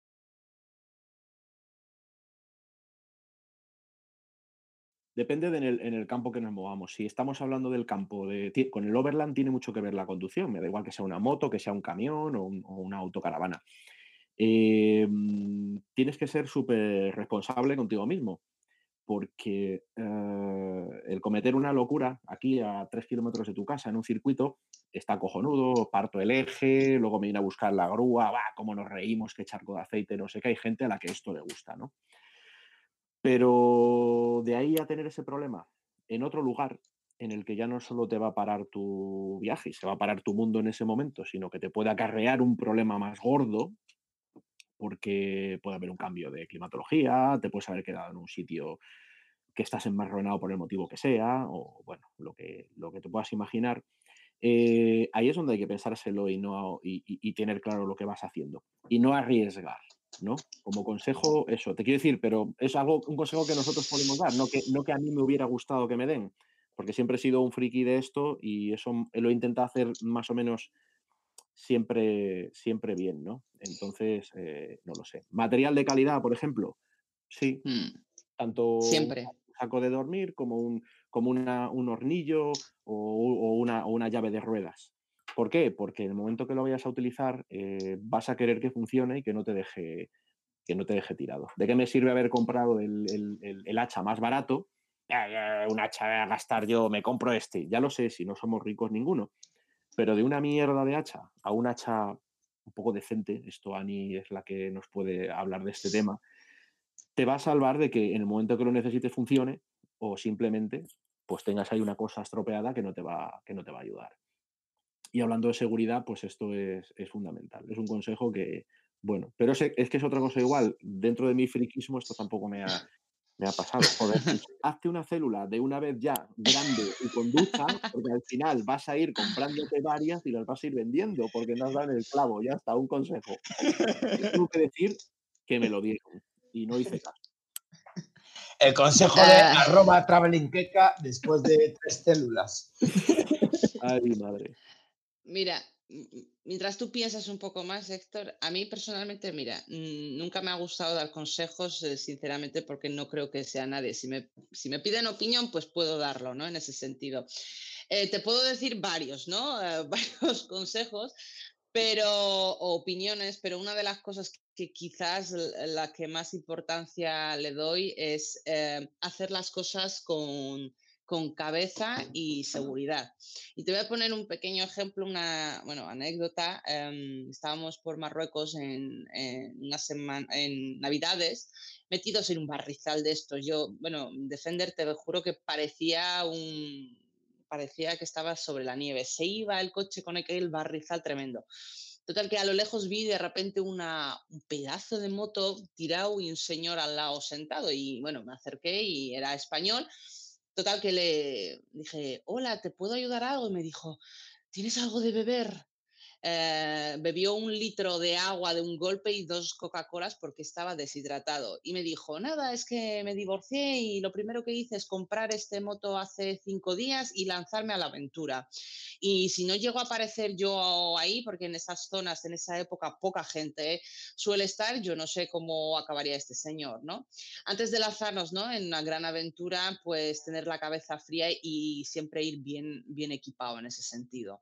Depende de en el, campo que nos movamos. Si estamos hablando del campo, de, con el overland tiene mucho que ver la conducción. Me da igual que sea una moto, que sea un camión o, un- o una autocaravana. Mm, tienes que ser súper responsable contigo mismo. Porque eh, el cometer una locura aquí a tres kilómetros de tu casa en un circuito está cojonudo, parto el eje, luego me viene a buscar la grúa, va, cómo nos reímos, qué charco de aceite, no sé qué. Hay gente a la que esto le gusta, ¿no? Pero de ahí a tener ese problema en otro lugar en el que ya no solo te va a parar tu viaje y se va a parar tu mundo en ese momento, sino que te puede acarrear un problema más gordo, porque puede haber un cambio de climatología, te puedes haber quedado en un sitio que estás enmarronado por el motivo que sea, o bueno, lo que, lo que te puedas imaginar. eh, ahí es donde hay que pensárselo y, no, y, tener claro lo que vas haciendo. Y no arriesgar, ¿no? Como consejo, eso, te quiero decir, pero es algo, un consejo que nosotros podemos dar, no que, no que a mí me hubiera gustado que me den, porque siempre he sido un friki de esto y eso lo he intentado hacer más o menos siempre, siempre bien, ¿no? Entonces, eh, no lo sé. Material de calidad, por ejemplo, sí, Mm, tanto un Siempre. saco de dormir como un, como una- un hornillo o, o una, o una llave de ruedas. ¿Por qué? Porque en el momento que lo vayas a utilizar eh, vas a querer que funcione y que no te deje que no te deje tirado. ¿De qué me sirve haber comprado el, hacha más barato? Ya, un hacha a gastar yo, me compro este. Ya lo sé, si no somos ricos ninguno. Pero de una mierda de hacha a un hacha un poco decente, esto Ani es la que nos puede hablar de este tema, te va a salvar de que en el momento que lo necesites funcione o simplemente pues tengas ahí una cosa estropeada que no te va, que no te va a ayudar. Y hablando de seguridad, pues esto es, es fundamental. Es un consejo que, bueno, pero es que es otra cosa igual. Dentro de mi friquismo esto tampoco me ha, me ha pasado. Joder, hazte una célula de una vez ya grande y con ducha, porque al final vas a ir comprándote varias y las vas a ir vendiendo porque no has dado en el clavo. Ya está, un consejo. Tengo que decir que me lo dieron y no hice caso. El consejo de Ah. arroba travelingqueca después de tres células. Ay, madre. Mira, mientras tú piensas un poco más, Héctor, a mí personalmente, mira, nunca me ha gustado dar consejos, eh, sinceramente, porque no creo que sea nadie. Si me, si me piden opinión, pues puedo darlo, ¿no? En ese sentido. Eh, te puedo decir varios, ¿no? Eh, varios consejos, pero, opiniones, pero una de las cosas que quizás la que más importancia le doy es hacer las cosas con, con cabeza y seguridad. Y te voy a poner un pequeño ejemplo, una bueno, anécdota. em, estábamos por Marruecos en, en una semana, en Navidades, metidos en un barrizal de estos. Yo, bueno, Defender, te lo juro que parecía un parecía que estaba sobre la nieve. Se iba el coche con aquel barrizal tremendo. Total que a lo lejos vi de repente una, un pedazo de moto tirado y un señor al lado sentado. Y bueno, me acerqué y era español. Total que le dije, hola, ¿te puedo ayudar algo? Y me dijo, ¿tienes algo de beber? Eh, bebió un litro de agua de un golpe y dos Coca-Colas porque estaba deshidratado. Y me dijo, nada, es que me divorcié y lo primero que hice es comprar este moto hace cinco días y lanzarme a la aventura. Y si no llego a aparecer yo ahí, porque en esas zonas, en esa época, poca gente suele estar, yo no sé cómo acabaría este señor, ¿no? Antes de lanzarnos, ¿no? En una gran aventura, pues tener la cabeza fría y siempre ir bien, bien equipado en ese sentido.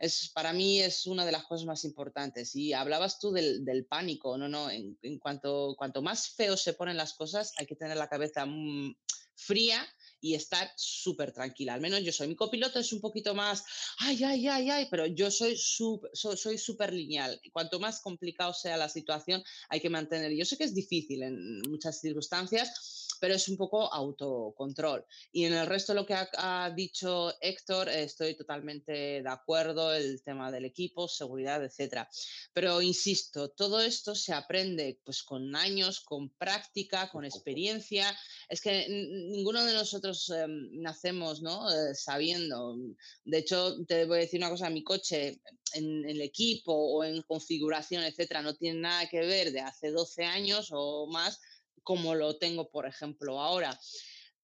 Es, para mí es una de las cosas más importantes. Y hablabas tú del, del pánico, no, no, en, en cuanto, cuanto más feo se ponen las cosas, hay que tener la cabeza mm, fría y estar súper tranquila. Al menos yo soy. Mi copiloto es un poquito más, ay, ay, ay, ay, pero yo soy súper so- soy súper lineal. Cuanto más complicado sea la situación, hay que mantener. Yo sé que es difícil en muchas circunstancias, pero es un poco autocontrol. Y en el resto lo que ha, ha dicho Héctor, estoy totalmente de acuerdo, el tema del equipo, seguridad, etcétera. Pero insisto, todo esto se aprende pues con años, con práctica, con experiencia. Es que ninguno de nosotros eh, nacemos ¿no? Eh, sabiendo. De hecho, te voy a decir una cosa, mi coche en el equipo o en configuración, etcétera, no tiene nada que ver de hace 12 años o más como lo tengo, por ejemplo, ahora.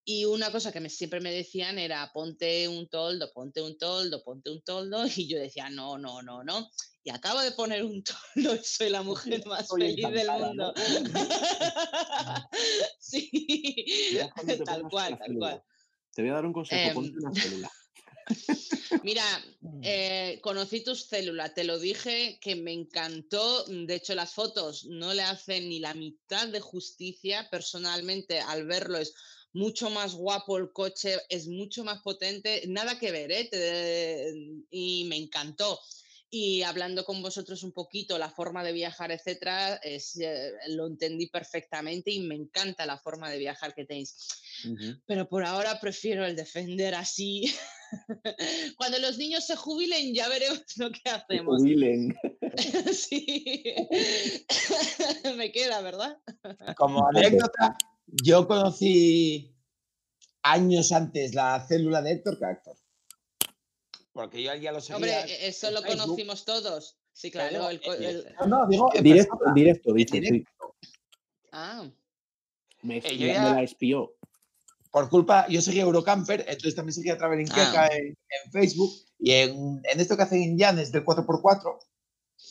Y una cosa que me, siempre me decían era ponte un toldo, ponte un toldo, ponte un toldo. Y yo decía, no, no, no, no. Y acabo de poner un toldo y soy la mujer más feliz del mundo. sí, tal cual, tal cual. Te voy a dar un consejo, Em, ponte una célula. Mira, eh, conocí tus células, te lo dije que me encantó. De hecho, las fotos no le hacen ni la mitad de justicia. Personalmente, al verlo es mucho más guapo el coche, es mucho más potente. Nada que ver, ¿eh? Te- y me encantó. Y hablando con vosotros un poquito, la forma de viajar, etcétera, es, eh, lo entendí perfectamente y me encanta la forma de viajar que tenéis. Pero por ahora prefiero el defender así. Cuando los niños se jubilen ya veremos lo que hacemos. Jubilen. Sí. Me queda, ¿verdad? Como anécdota, yo conocí años antes la célula de Héctor que Héctor. Porque yo ya lo seguía. Hombre, e- eso lo Facebook. conocimos todos. Sí, claro. el eh, el- No, no, digo en Directo, directo, dice. sí. directo. Ah, Me, Eh, yo me- ya- me la espió. Por culpa, yo seguía Eurocamper, entonces también seguía Traveling Queca Ah. en, en Facebook. Y en, en esto que hacen en Llanes del 4x4,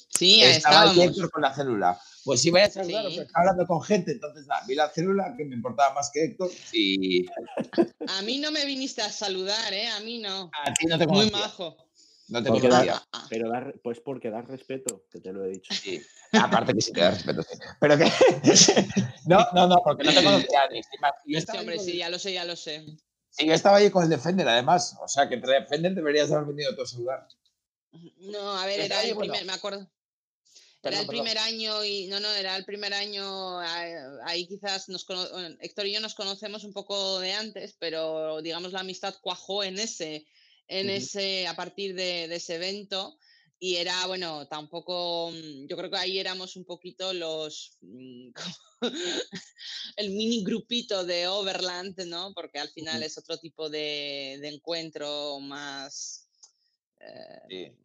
sí, estaba. Héctor con la célula. Pues sí, vaya a saludar, Sí. porque estaba hablando con gente, entonces nada, vi la célula que me importaba más que Héctor y A mí no me viniste a saludar, ¿eh? A mí no. a ti no te Muy conocía. majo. No te Porque miraría. da- pero dar, pues porque das respeto, que te lo he dicho. Sí. Aparte que sí te da respeto. sí. Pero que. no, no, no, porque no te conocía ni. Yo ahí hombre, con sí, ya lo sé, ya lo sé. sí, yo estaba ahí con el Defender, además. O sea, que entre Defender deberías haber venido tú a saludar. No, a ver, era ahí, el primer, me acuerdo. Era el primer año y no, no, era el primer año. ah, Ahí quizás nos Héctor y yo nos conocemos un poco de antes, pero digamos la amistad cuajó en ese, en ese, a partir de, de ese evento. Y era, bueno, tampoco, mm, yo creo que ahí éramos un poquito los, mm, el mini grupito de Overland, ¿no? Porque al final es otro tipo de, de encuentro más, eh,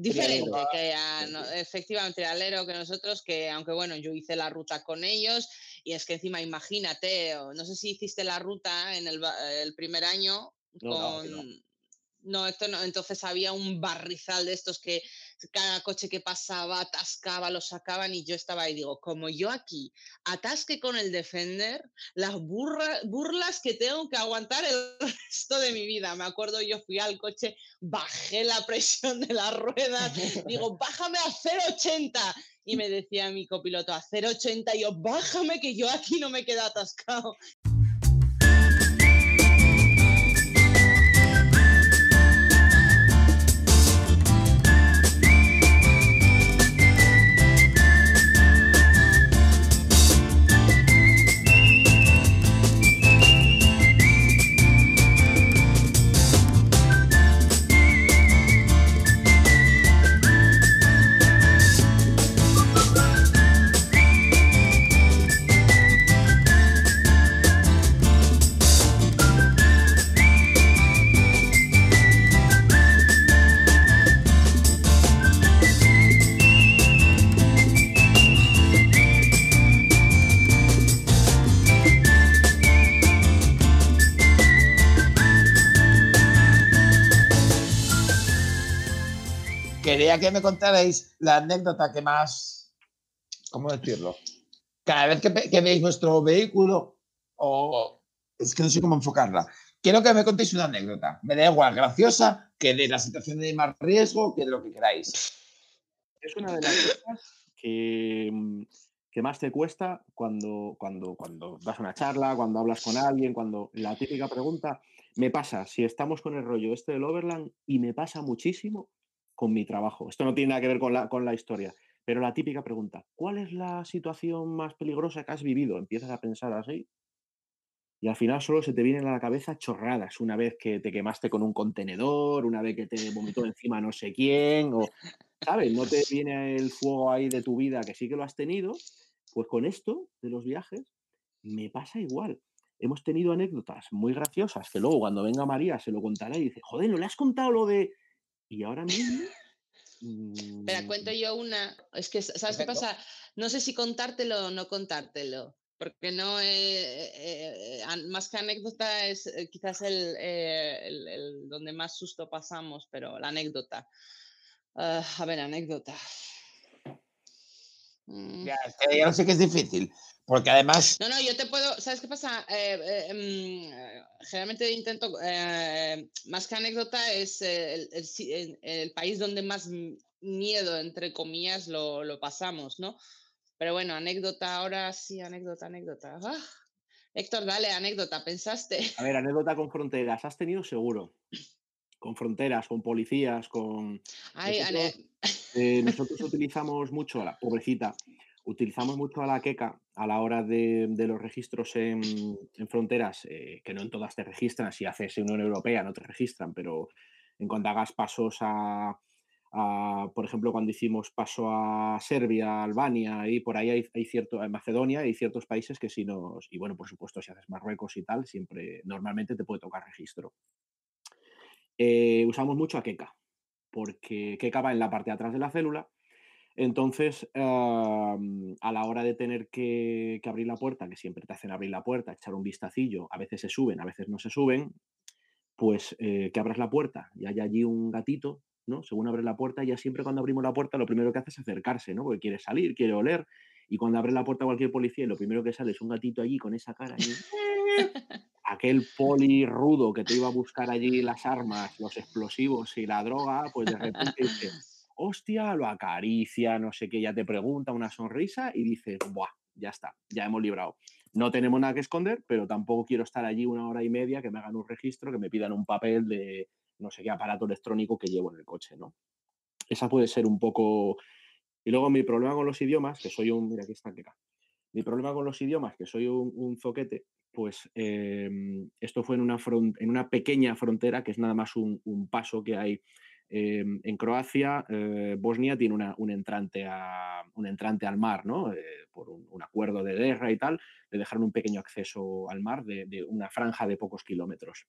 diferente que a- no- efectivamente alero que nosotros que aunque bueno yo hice la ruta con ellos y es que encima imagínate o no sé si hiciste la ruta en el, el primer año No, con no, esto no, entonces había un barrizal de estos que cada coche que pasaba atascaba, lo sacaban y yo estaba ahí, digo, como yo aquí atasque con el Defender, las burra- burlas que tengo que aguantar el resto de mi vida. Me acuerdo, yo fui al coche, bajé la presión de las ruedas, digo, bájame a 0,80. Y me decía mi copiloto, a 0,80, y yo, bájame que yo aquí no me quedo atascado. Que me contarais la anécdota que más. ¿Cómo decirlo? Cada vez que, ve- que veis vuestro vehículo, o. Es que no sé cómo enfocarla. Quiero que me contéis una anécdota. Me da igual, graciosa, que de la situación de más riesgo, que de lo que queráis. Es una de las cosas que, que más te cuesta cuando, cuando, cuando das una charla, cuando hablas con alguien, cuando la típica pregunta, me pasa si estamos con el rollo este del Overland y me pasa muchísimo con mi trabajo. Esto no tiene nada que ver con la, con la historia, pero la típica pregunta, ¿cuál es la situación más peligrosa que has vivido? Empiezas a pensar así y al final solo se te vienen a la cabeza chorradas, una vez que te quemaste con un contenedor, una vez que te vomitó encima no sé quién, o, ¿sabes? No te viene el fuego ahí de tu vida, que sí que lo has tenido, pues con esto de los viajes me pasa igual. Hemos tenido anécdotas muy graciosas que luego cuando venga María se lo contará y dice, joder, ¿no le has contado lo de...? Y ahora mismo... Espera, mm, cuento yo una. Es que, ¿sabes qué pasa? No sé si contártelo o no contártelo. Porque no, eh, eh, eh, más que anécdota, es eh, quizás el, el- el donde más susto pasamos, pero la anécdota. Ah, a ver, anécdota. Mm. Ya, ya lo sé que es difícil. Porque además. No, no, yo te puedo, ¿sabes qué pasa? Eh, eh, mm, eh, generalmente intento, eh, más que anécdota, es el, el país donde más miedo, entre comillas, lo, lo pasamos, ¿no? Pero bueno, anécdota ahora sí, anécdota, anécdota. Ah, Héctor, dale, anécdota, ¿pensaste? A ver, anécdota con fronteras. ¿Has tenido seguro? Con fronteras, con policías, con... Ay, Nosotros- Eh, nosotros utilizamos mucho, a la pobrecita, utilizamos mucho a la queca a la hora de, de los registros en, en fronteras, eh, que no en todas te registran, si haces Unión Europea no te registran, pero en cuanto hagas pasos a, a, por ejemplo, cuando hicimos paso a Serbia, Albania, y por ahí hay, hay cierto, en Macedonia hay ciertos países que si nos, y bueno, por supuesto, si haces Marruecos y tal, siempre, normalmente te puede tocar registro. Eh, usamos mucho a queca porque Keka va en la parte de atrás de la célula. Entonces, am, a la hora de tener que, abrir la puerta, que siempre te hacen abrir la puerta, echar un vistacillo, a veces se suben, a veces no se suben, pues eh, que abras la puerta y hay allí un gatito, ¿no? Según abres la puerta, ya siempre cuando abrimos la puerta lo primero que hace es acercarse, ¿no? Porque quiere salir, quiere oler Y cuando abre la puerta cualquier policía, y lo primero que sale es un gatito allí con esa cara allí. Aquel poli rudo que te iba a buscar allí las armas, los explosivos y la droga, pues de repente dice, hostia, lo acaricia, no sé qué, ya te pregunta una sonrisa y dices, ¡buah! Ya está, ya hemos librado. No tenemos nada que esconder, pero tampoco quiero estar allí una hora y media que me hagan un registro, que me pidan un papel de no sé qué aparato electrónico que llevo en el coche, ¿no? Esa puede ser un poco... Y luego mi problema con los idiomas, que soy un... Mira, aquí está. Mi problema con los idiomas, que soy un, zoquete, pues eh, esto fue en una, front, en una pequeña frontera, que es nada más un, paso que hay eh, en Croacia. Eh, Bosnia tiene una, un, entrante a, un entrante al mar, ¿no? por un, acuerdo de guerra y tal, le dejaron un pequeño acceso al mar de, una franja de pocos kilómetros.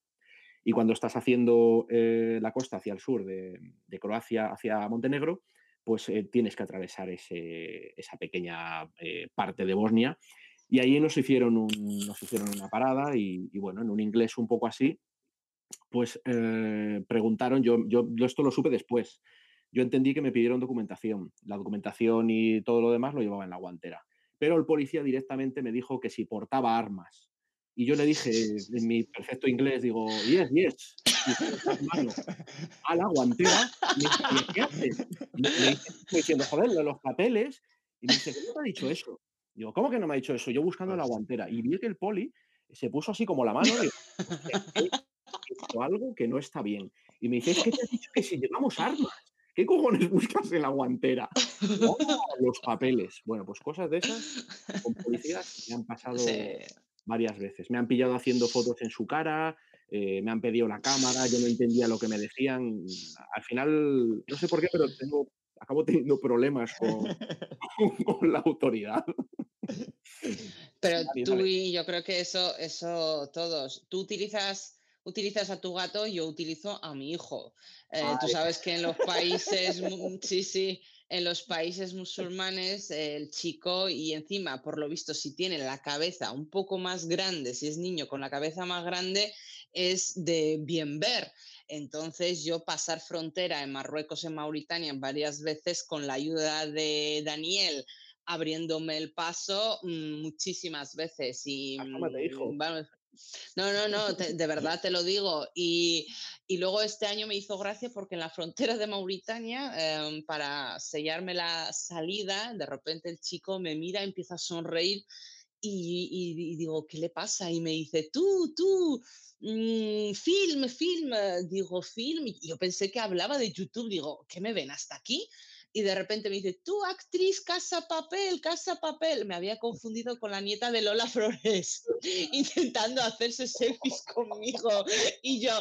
Y cuando estás haciendo eh, la costa hacia el sur de Croacia, hacia Montenegro, pues eh, tienes que atravesar ese, esa pequeña eh, parte de Bosnia. Y ahí nos hicieron, nos hicieron una parada y, y, bueno, en un inglés un poco así, pues eh, preguntaron, yo, yo, yo esto lo supe después, yo entendí que me pidieron documentación. La documentación y todo lo demás lo llevaba en la guantera. Pero el policía directamente me dijo que si portaba armas. Y yo le dije en mi perfecto inglés, digo, yes, yes. A la guantera. Me dice, ¿qué haces? Le dije, diciendo, joder, los papeles. Y me dice, ¿qué te ha dicho eso? Digo, ¿cómo que no me ha dicho eso? Yo buscando la guantera. Y vi que el poli se puso así como la mano y hecho algo que no está bien. Y me dice, que te has dicho que si llevamos armas. ¿Qué cojones buscas en la guantera? Los papeles. Bueno, pues cosas de esas con policías me han pasado sí. Varias veces. Me han pillado haciendo fotos en su cara, eh, me han pedido la cámara, yo no entendía lo que me decían. Al final, no sé por qué, pero tengo, acabo teniendo problemas con, con la autoridad. Pero tú y yo creo que eso, eso todos. Tú utilizas utilizas a tu gato, yo utilizo a mi hijo. Eh, tú sabes que en los países, sí, sí, en los países musulmanes, el chico y encima, por lo visto, si tiene la cabeza un poco más grande, si es niño con la cabeza más grande, es de bien ver. Entonces yo pasar frontera en Marruecos, en Mauritania, varias veces con la ayuda de Daniel, abriéndome el paso mmm, muchísimas veces. Y, bueno, no, no, no, te, de verdad te lo digo. Y, y, luego este año me hizo gracia porque en la frontera de Mauritania, eh, para sellarme la salida, de repente el chico me mira, empieza a sonreír y, y, y digo, ¿qué le pasa? Y me dice, tú, tú, mmm, film, film, digo, film. Y yo pensé que hablaba de YouTube, digo, ¿qué me ven hasta aquí? Y de repente me dice, tú actriz Casa Papel, Casa Papel. Me había confundido con la nieta de Lola Flores, intentando hacerse selfies conmigo. Y yo,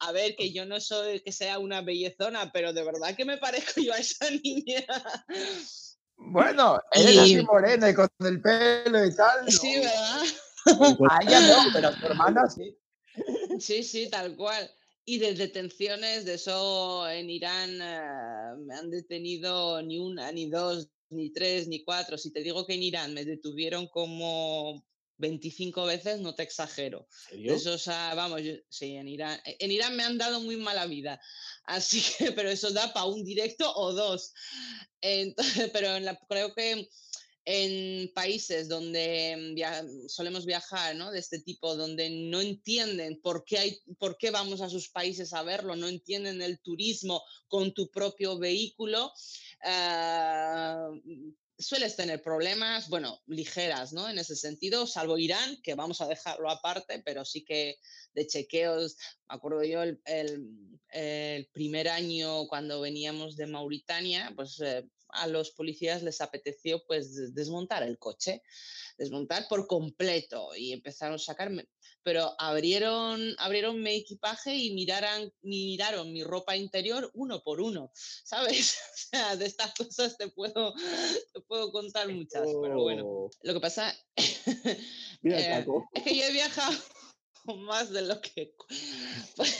a ver, que yo no soy que sea una bellezona, pero de verdad que me parezco yo a esa niña. Bueno, eres y... así morena y con el pelo y tal. ¿no? Sí, ¿verdad? A ella no, pero a tu hermana sí. Sí, sí, tal cual. Y de detenciones, de eso en Irán uh, me han detenido ni una, ni dos, ni tres, ni cuatro. Si te digo que en Irán me detuvieron como 25 veces, no te exagero. ¿Serio? Eso, o sea, vamos, yo, sí, en Irán. En Irán me han dado muy mala vida. Así que, pero eso da para un directo o dos. Entonces, pero en la, creo que en países donde via solemos viajar, ¿no? De este tipo, donde no entienden por qué, hay, por qué vamos a sus países a verlo, no entienden el turismo con tu propio vehículo, uh, sueles tener problemas, bueno, ligeras, ¿no? En ese sentido, salvo Irán, que vamos a dejarlo aparte, pero sí que de chequeos, me acuerdo yo el, el, el primer año cuando veníamos de Mauritania, pues eh, a los policías les apeteció pues desmontar el coche, desmontar por completo y empezaron a sacarme, pero abrieron, abrieron mi equipaje y miraran, miraron mi ropa interior uno por uno, ¿sabes? O sea, de estas cosas te puedo, te puedo contar muchas, pero bueno, lo que pasa Mira, eh, es que yo he viajado más de lo que... Pues,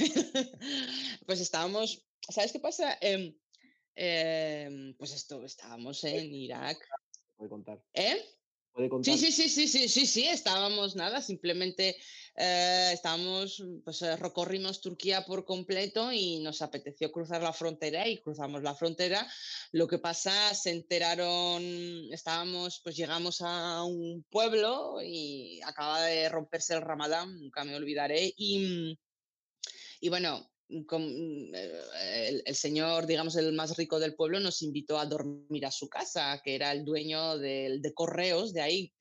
pues estábamos, ¿sabes qué pasa? Eh, eh, pues esto, estábamos en Irak. A contar. ¿Eh? puede contar. Sí, sí, sí, sí, sí, sí, sí, estábamos nada, simplemente eh, estábamos, pues eh, recorrimos Turquía por completo y nos apeteció cruzar la frontera y cruzamos la frontera. Lo que pasa, se enteraron, estábamos, pues llegamos a un pueblo y acaba de romperse el ramadán, nunca me olvidaré, y, y bueno, con, eh, el, el, señor, digamos, el más rico del pueblo nos invitó a dormir a su casa, que era el dueño del, de correos de ahí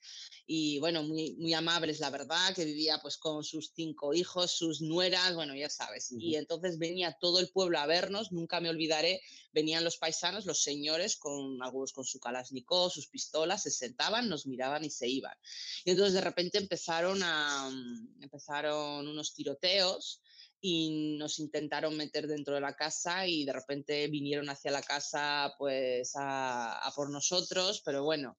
y bueno, muy, muy amables, la verdad, que vivía pues con sus cinco hijos, sus nueras, bueno, ya sabes. Y entonces venía todo el pueblo a vernos, nunca me olvidaré, venían los paisanos, los señores, con algunos con su kalashnikov, sus pistolas, se sentaban, nos miraban y se iban. Y entonces de repente empezaron, a, mm, empezaron unos tiroteos y nos intentaron meter dentro de la casa y de repente vinieron hacia la casa pues a, a por nosotros, pero bueno,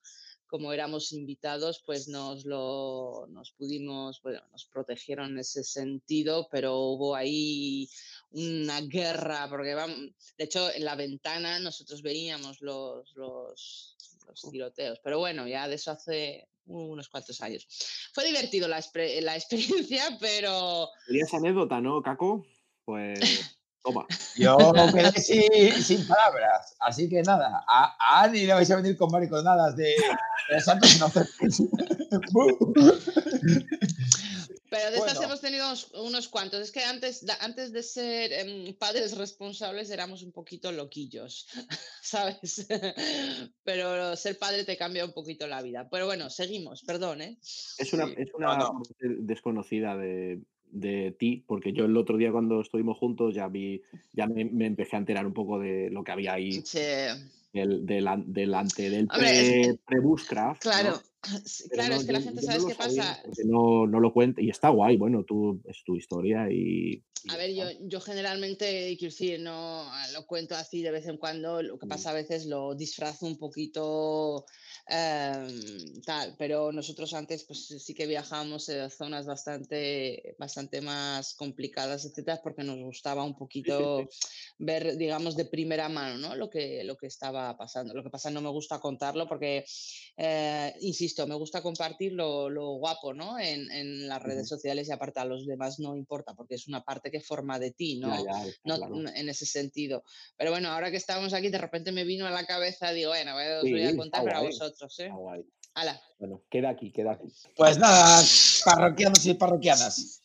como éramos invitados, pues nos lo nos pudimos, bueno, nos protegieron en ese sentido, pero hubo ahí una guerra, porque vamos, de hecho en la ventana nosotros veíamos los, los, los tiroteos, pero bueno, ya de eso hace unos cuantos años. Fue divertido la, la experiencia, pero... Tenías anécdota, ¿no, Caco? Pues... Toma. Yo quedé sin, sin, palabras, así que nada, a, a Ani le vais a venir con mariconadas de, de Santos Inocentes. Pero de estas hemos tenido unos, unos, cuantos. Es que antes, antes de ser eh, padres responsables éramos un poquito loquillos, ¿sabes? Pero ser padre te cambia un poquito la vida. Pero bueno, seguimos, perdón, ¿eh? Es una, es una no, no. desconocida de, de ti, porque yo el otro día cuando estuvimos juntos ya vi, ya me, me empecé a enterar un poco de lo que había ahí. Sí. Del, del, delante del pre, pre-Bushcraft. Claro, ¿no? Claro, no, es que la gente, ¿sabes no qué pasa? No, no lo cuenta y está guay, bueno, tú es tu historia y. a ver, yo, yo generalmente, quiero decir, no lo cuento así de vez en cuando, lo que pasa a veces lo disfrazo un poquito eh, tal, pero nosotros antes pues sí que viajábamos a zonas bastante, bastante más complicadas, etcétera, porque nos gustaba un poquito ver, digamos, de primera mano, ¿no? Lo que, lo que estaba pasando. Lo que pasa no me gusta contarlo porque, eh, insisto, me gusta compartir lo, lo guapo, ¿no? En, en, las redes sociales y aparte a los demás no importa porque es una parte que forma de ti, ¿no? Ya, ya, no claro. en ese sentido. Pero bueno, ahora que estamos aquí, de repente me vino a la cabeza, digo, bueno, os voy a contar para vosotros. ¿eh? Ala. Bueno, queda aquí, queda aquí. Pues nada, parroquianos y parroquianas.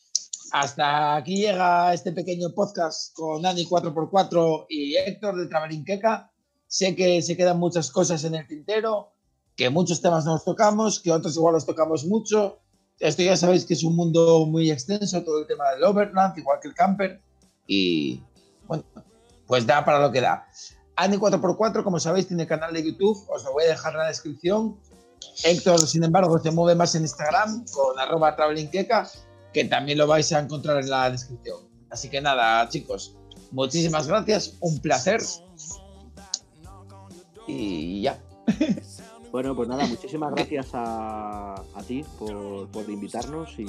Hasta aquí llega este pequeño podcast con Ani 4x4 y Héctor de Trabarinqueca. Sé que se quedan muchas cosas en el tintero, que muchos temas nos tocamos, que otros igual los tocamos mucho. Esto ya sabéis que es un mundo muy extenso, todo el tema del Overland, igual que el camper. Y bueno, pues da para lo que da. Ani 4x4, como sabéis, tiene canal de YouTube, os lo voy a dejar en la descripción. Héctor, sin embargo, se mueve más en Instagram con arroba travelingqueca, que también lo vais a encontrar en la descripción. Así que nada, chicos, muchísimas gracias, un placer. Y ya. Bueno, pues nada, muchísimas gracias a, ti por, por invitarnos y,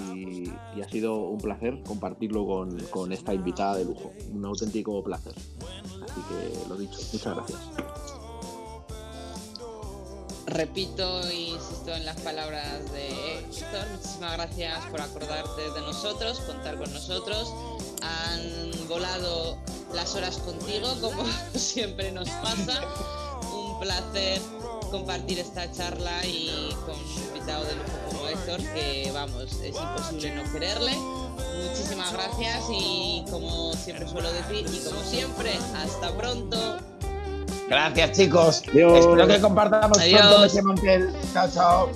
y, ha sido un placer compartirlo con, con, esta invitada de lujo. Un auténtico placer. Así que lo dicho, muchas gracias. Repito e insisto en las palabras de Héctor, muchísimas gracias por acordarte de nosotros, contar con nosotros. Han volado las horas contigo, como siempre nos pasa. Un placer compartir esta charla y con un invitado de lujo como Héctor, que vamos, es imposible no quererle. Muchísimas gracias y como siempre suelo decir, y como siempre, hasta pronto. Gracias chicos. Adiós. Espero que compartamos Adiós. pronto ese mantel. Chao, chao.